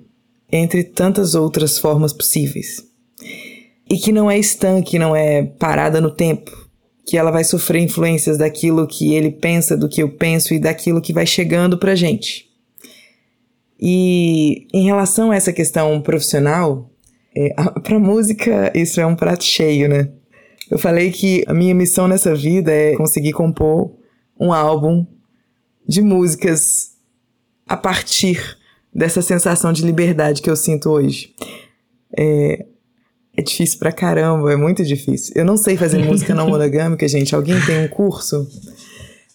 entre tantas outras formas possíveis. E que não é estanque, não é parada no tempo, que ela vai sofrer influências daquilo que ele pensa, do que eu penso e daquilo que vai chegando pra gente. E em relação a essa questão profissional, é, [laughs] para música isso é um prato cheio, né? Eu falei que a minha missão nessa vida é conseguir compor um álbum de músicas a partir dessa sensação de liberdade que eu sinto hoje. É, é difícil pra caramba, é muito difícil. Eu não sei fazer [laughs] música não monogâmica, gente. Alguém tem um curso?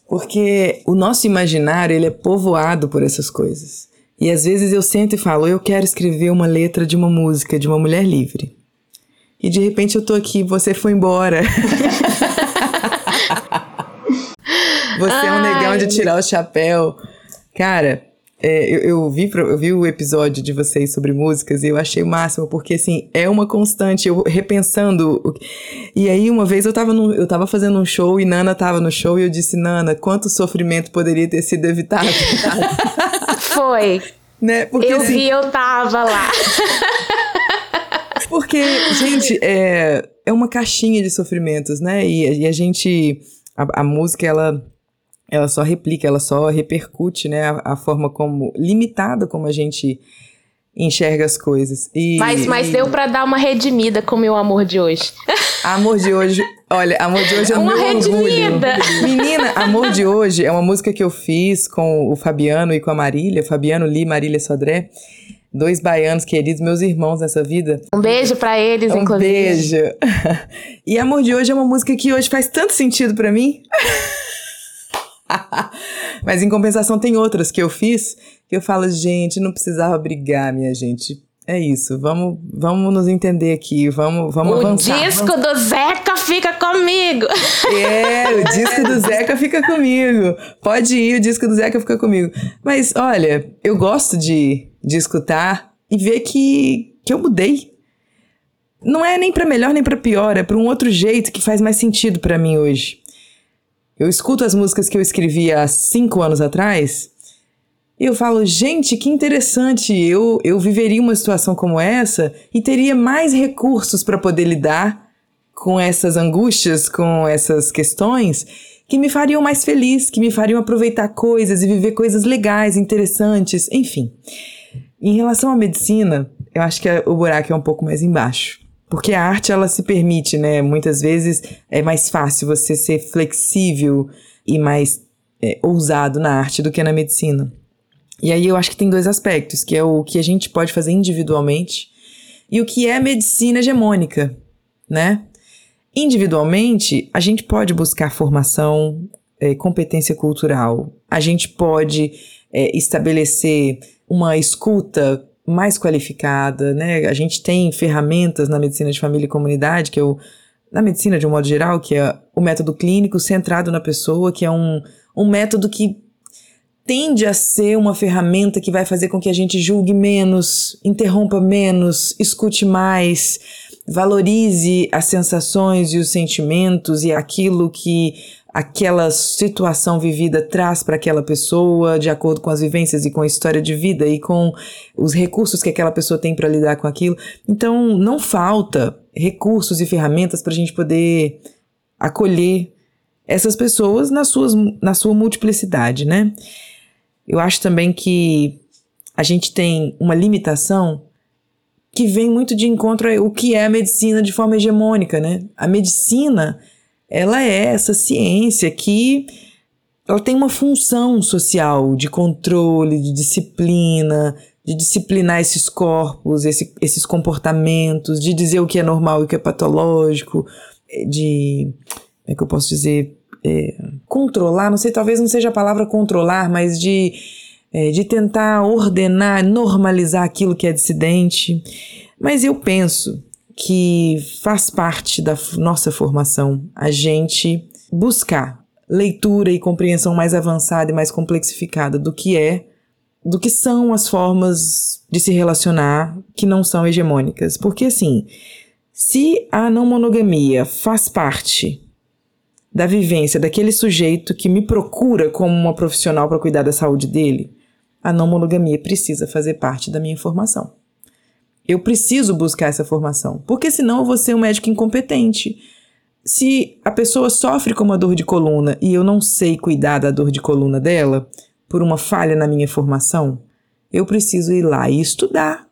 Porque o nosso imaginário, ele é povoado por essas coisas. E às vezes eu sento e falo, eu quero escrever uma letra de uma música de uma mulher livre. E de repente eu tô aqui, você foi embora. [laughs] você é um negão de tirar o chapéu. Cara, é, eu, eu, vi, eu vi o episódio de vocês sobre músicas e eu achei o máximo, porque assim, é uma constante, eu repensando. E aí, uma vez eu tava, no, eu tava fazendo um show e Nana tava no show e eu disse, Nana, quanto sofrimento poderia ter sido evitado? [laughs] Foi. Né? Porque, eu assim, vi, eu tava lá. [laughs] Porque, gente, é, é uma caixinha de sofrimentos, né? E, e a gente. A, a, música, ela, ela só replica, ela só repercute, né? A, a, forma como. limitada como a gente enxerga as coisas. E, mas mas e... deu para dar uma redimida com o meu amor de hoje. [laughs] Amor de hoje. Olha, Amor de hoje é o uma meu redimida. orgulho. Menina, Amor de hoje é uma música que eu fiz com o Fabiano e com a Marília. Fabiano Li, Marília Sodré dois baianos queridos, meus irmãos nessa vida. Um beijo para eles, um inclusive. beijo. [laughs] E Amor de Hoje é uma música que hoje faz tanto sentido para mim. [laughs] Mas em compensação tem outras que eu fiz que eu falo, gente, não precisava brigar, minha gente. É isso, vamos, vamos nos entender aqui, vamos, vamos o avançar. O disco vamos... do Zeca fica comigo. É, o [laughs] disco do Zeca fica comigo. Pode ir, o disco do Zeca fica comigo. Mas olha, eu gosto de, de escutar e ver que, que eu mudei. Não é nem para melhor nem para pior, é para um outro jeito que faz mais sentido para mim hoje. Eu escuto as músicas que eu escrevi há cinco anos atrás e eu falo, gente, que interessante, eu, eu viveria uma situação como essa e teria mais recursos para poder lidar com essas angústias, com essas questões que me fariam mais feliz, que me fariam aproveitar coisas e viver coisas legais, interessantes, enfim. Em relação à medicina, eu acho que o buraco é um pouco mais embaixo. Porque a arte, ela se permite, né? Muitas vezes é mais fácil você ser flexível e mais é, ousado na arte do que na medicina. E aí eu acho que tem dois aspectos, que é o que a gente pode fazer individualmente e o que é medicina hegemônica, né? Individualmente, a gente pode buscar formação, é, competência cultural, a gente pode é, estabelecer uma escuta mais qualificada, né? A gente tem ferramentas na medicina de família e comunidade, que o, na medicina de um modo geral, que é o método clínico centrado na pessoa, que é um, um método que tende a ser uma ferramenta que vai fazer com que a gente julgue menos, interrompa menos, escute mais, valorize as sensações e os sentimentos e aquilo que aquela situação vivida traz para aquela pessoa, de acordo com as vivências e com a história de vida e com os recursos que aquela pessoa tem para lidar com aquilo. Então, não falta recursos e ferramentas para a gente poder acolher essas pessoas nas suas, na sua multiplicidade, né? Eu acho também que a gente tem uma limitação que vem muito de encontro ao que é a medicina de forma hegemônica, né? A medicina, ela é essa ciência que ela tem uma função social de controle, de disciplina, de disciplinar esses corpos, esse, esses comportamentos, de dizer o que é normal e o que é patológico, de. Como é que eu posso dizer? é, controlar, não sei, talvez não seja a palavra controlar, mas de, é, de tentar ordenar, normalizar aquilo que é dissidente. Mas eu penso que faz parte da nossa formação a gente buscar leitura e compreensão mais avançada e mais complexificada do que é, do que são as formas de se relacionar que não são hegemônicas. Porque assim, se a não monogamia faz parte da vivência daquele sujeito que me procura como uma profissional para cuidar da saúde dele, a não monogamia precisa fazer parte da minha formação. Eu preciso buscar essa formação, porque senão eu vou ser um médico incompetente. Se a pessoa sofre com uma dor de coluna e eu não sei cuidar da dor de coluna dela, por uma falha na minha formação, eu preciso ir lá e estudar.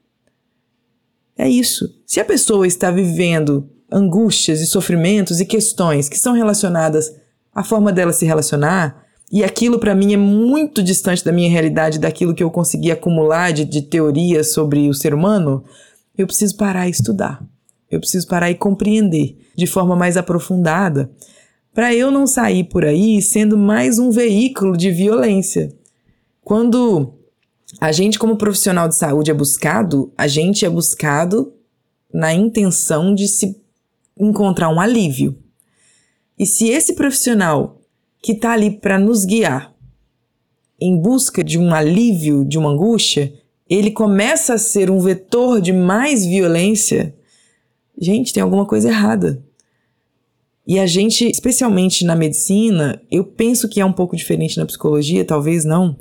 É isso. Se a pessoa está vivendo angústias e sofrimentos e questões que são relacionadas à forma dela se relacionar, e aquilo para mim é muito distante da minha realidade, daquilo que eu consegui acumular de, de teorias sobre o ser humano, eu preciso parar e estudar. Eu preciso parar e compreender de forma mais aprofundada, para eu não sair por aí sendo mais um veículo de violência. Quando a gente, como profissional de saúde, é buscado, a gente é buscado na intenção de se encontrar um alívio. E se esse profissional que está ali para nos guiar em busca de um alívio, de uma angústia, ele começa a ser um vetor de mais violência, gente, tem alguma coisa errada. E a gente, especialmente na medicina, eu penso que é um pouco diferente na psicologia, talvez não,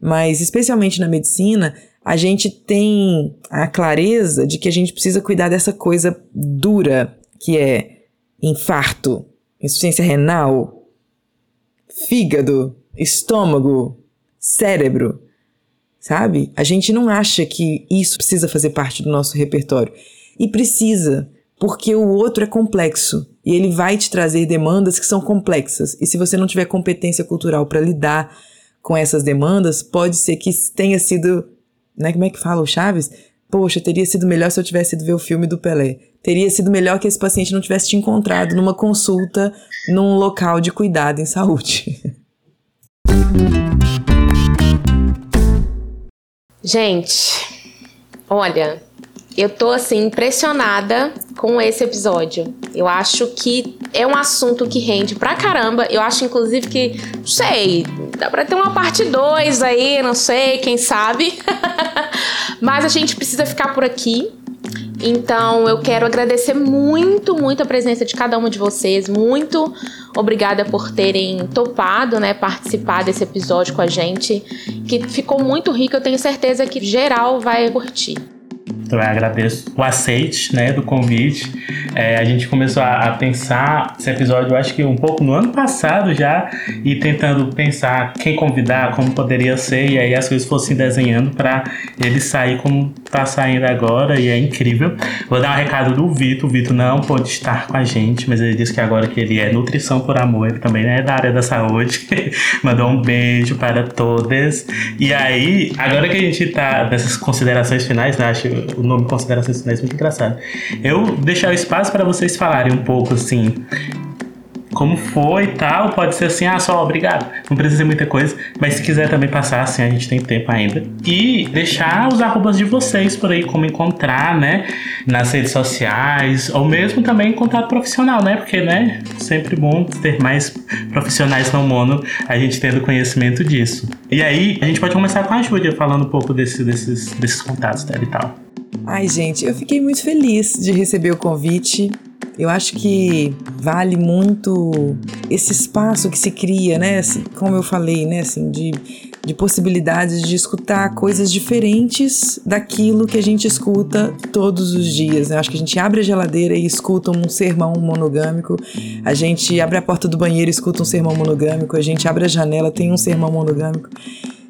mas especialmente na medicina, a gente tem a clareza de que a gente precisa cuidar dessa coisa dura, que é infarto, insuficiência renal, fígado, estômago, cérebro, sabe? A gente não acha que isso precisa fazer parte do nosso repertório. E precisa, porque o outro é complexo e ele vai te trazer demandas que são complexas. E se você não tiver competência cultural para lidar com essas demandas, pode ser que tenha sido, né, como é que fala o Chaves? Poxa, teria sido melhor se eu tivesse ido ver o filme do Pelé. Teria sido melhor que esse paciente não tivesse te encontrado numa consulta num local de cuidado em saúde. [laughs] Gente, olha, eu tô assim impressionada com esse episódio. Eu acho que é um assunto que rende pra caramba. Eu acho inclusive que, não sei, dá pra ter uma parte 2 aí, não sei, quem sabe. [laughs] Mas a gente precisa ficar por aqui. Então eu quero agradecer muito, muito a presença de cada uma de vocês. Muito obrigada por terem topado, né, participar desse episódio com a gente, que ficou muito rico. Eu tenho certeza que geral vai curtir. Então eu agradeço o aceite né, do convite. É, a gente começou a, a, pensar esse episódio, eu acho que um pouco no ano passado já, e tentando pensar quem convidar, como poderia ser, e aí as coisas fossem desenhando para ele sair como tá saindo agora, e é incrível. Vou dar um recado do Vitor. O Vitor não pôde estar com a gente, mas ele disse que agora que ele é nutrição por amor, ele também é da área da saúde. [laughs] Mandou um beijo para todas. E aí, agora que a gente tá nessas considerações finais, né, acho o nome Considerações Finais muito engraçado. Eu deixar o espaço para vocês falarem um pouco assim como foi e tal. Pode ser assim, ah, só obrigado. Não precisa ser muita coisa. Mas se quiser também passar, assim, a gente tem tempo ainda. E deixar os arrobas de vocês por aí, como encontrar, né? Nas redes sociais, ou mesmo também em contato profissional, né? Porque, né? Sempre bom ter mais profissionais não mono, a gente tendo conhecimento disso. E aí, a gente pode começar com a Júlia, falando um pouco desse, desses, desses contatos dela e tal. Ai, gente, eu fiquei muito feliz de receber o convite. Eu acho que vale muito esse espaço que se cria, né? Assim, como eu falei, né? Assim, de, de possibilidades de escutar coisas diferentes daquilo que a gente escuta todos os dias. Né? Eu acho que a gente abre a geladeira e escuta um sermão monogâmico, a gente abre a porta do banheiro e escuta um sermão monogâmico, a gente abre a janela, tem um sermão monogâmico.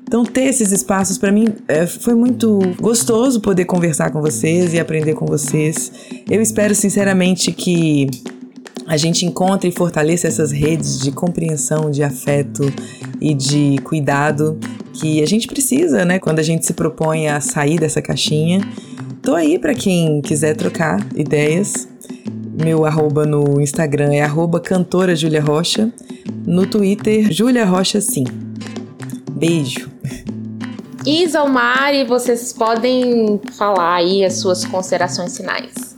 Então, ter esses espaços para mim é, foi muito gostoso poder conversar com vocês e aprender com vocês. Eu espero sinceramente que a gente encontre e fortaleça essas redes de compreensão, de afeto e de cuidado que a gente precisa, né, quando a gente se propõe a sair dessa caixinha. Tô aí para quem quiser trocar ideias. Meu arroba no Instagram é arroba cantora Julia Rocha. No Twitter, Julia Rocha Sim. Beijo! Isa, Mari, vocês podem falar aí as suas considerações finais.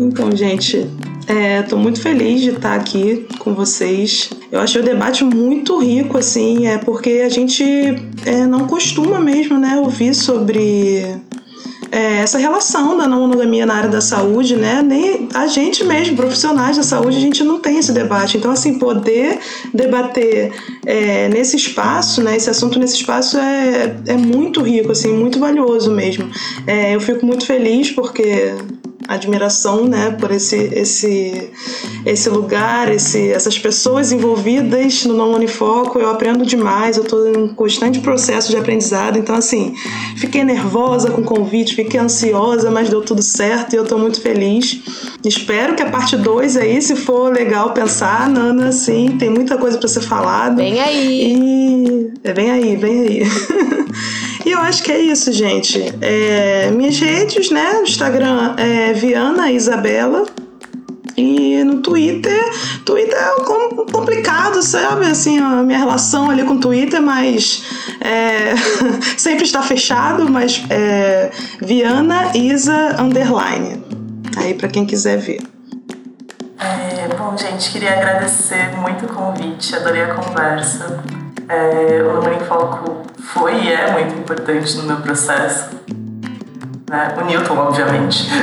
Então, gente, estou é, muito feliz de estar aqui com vocês. Eu achei o debate muito rico, assim, é porque a gente é, não costuma mesmo, né, ouvir sobre é, essa relação da não monogamia na área da saúde, né? Nem a gente mesmo, profissionais da saúde, a gente não tem esse debate. Então, assim, poder debater é, nesse espaço, né? Esse assunto nesse espaço é, é muito rico, assim, muito valioso mesmo. É, eu fico muito feliz porque admiração, né, por esse esse esse lugar, esse, essas pessoas envolvidas no não unifoco. Eu aprendo demais, eu estou em um constante processo de aprendizado. Então assim, fiquei nervosa com o convite, fiquei ansiosa, mas deu tudo certo e eu estou muito feliz. Espero que a parte 2 aí, se for legal pensar, Nana, sim, tem muita coisa para ser falada. Vem aí. E é vem aí, vem aí. [laughs] E eu acho que é isso, gente. É, minhas redes, né? Instagram é Viana Isabela. E no Twitter, Twitter é complicado, sabe? Assim, a minha relação ali com o Twitter, mas é, [laughs] sempre está fechado, mas é Viana Isa Underline. Aí para quem quiser ver. É, bom, gente, queria agradecer muito o convite, adorei a conversa. É, o Número em Foco foi e é muito importante no meu processo. Né? O Newton, obviamente. [laughs]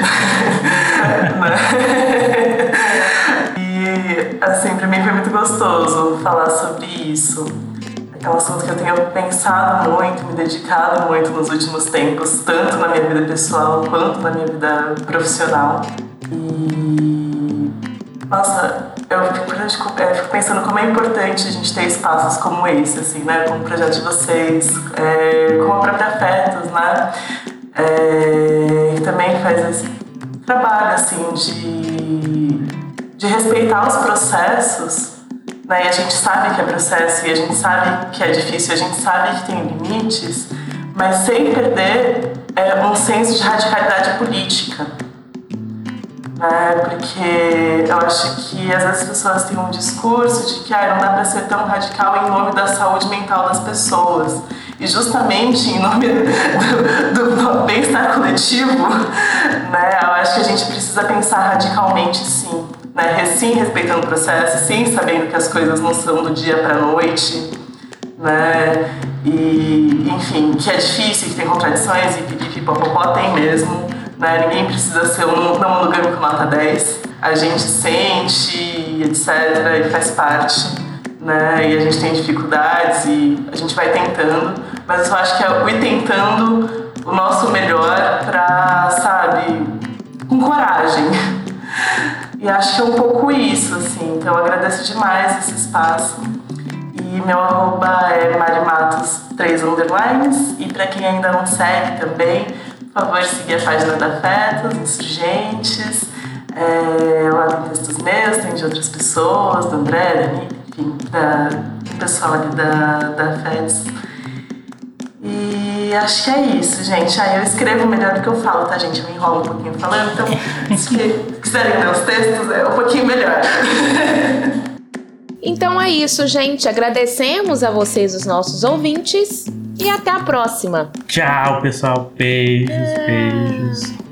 E, assim, pra mim foi muito gostoso falar sobre isso. É assunto que eu tenho pensado muito, me dedicado muito nos últimos tempos, tanto na minha vida pessoal quanto na minha vida profissional. E. Nossa, eu fico, eu fico, pensando como é importante a gente ter espaços como esse, assim, né? Como o projeto de vocês, é, como a própria Afetos, né? É, também faz esse trabalho, assim, de, de respeitar os processos, né? E a gente sabe que é processo, e a gente sabe que é difícil, a gente sabe que tem limites, mas sem perder é, um senso de radicalidade política né? Porque eu acho que às vezes as pessoas têm um discurso de que ah, não dá para ser tão radical em nome da saúde mental das pessoas. E justamente em nome do, do, bem-estar coletivo, né? Eu acho que a gente precisa pensar radicalmente sim. Né? Sim, respeitando o processo, sim, sabendo que as coisas não são do dia para noite, né? E, enfim, que é difícil, que tem contradições e pipipipopopó tem mesmo né? Ninguém precisa ser um não monogâmico nota 10. A gente sente, etc., e faz parte, né? E a gente tem dificuldades e a gente vai tentando, mas eu acho que é o ir tentando o nosso melhor pra, sabe, com coragem. E acho que é um pouco isso, assim. Então eu agradeço demais esse espaço. E meu arroba é marimatos 3 underlines. E para quem ainda não segue também, por favor, seguir a página da Fetos, Insurgentes. É, lá tem textos meus, tem de outras pessoas, do André, da Nick, enfim, da, do pessoal ali da, da FETS. E acho que é isso, gente. Aí eu escrevo melhor do que eu falo, tá, gente? Eu me enrolo um pouquinho falando, então se [laughs] quiserem ler os textos, é um pouquinho melhor. [laughs] Então é isso, gente. Agradecemos a vocês, os nossos ouvintes. E até a próxima. Tchau, pessoal. Beijos, beijos.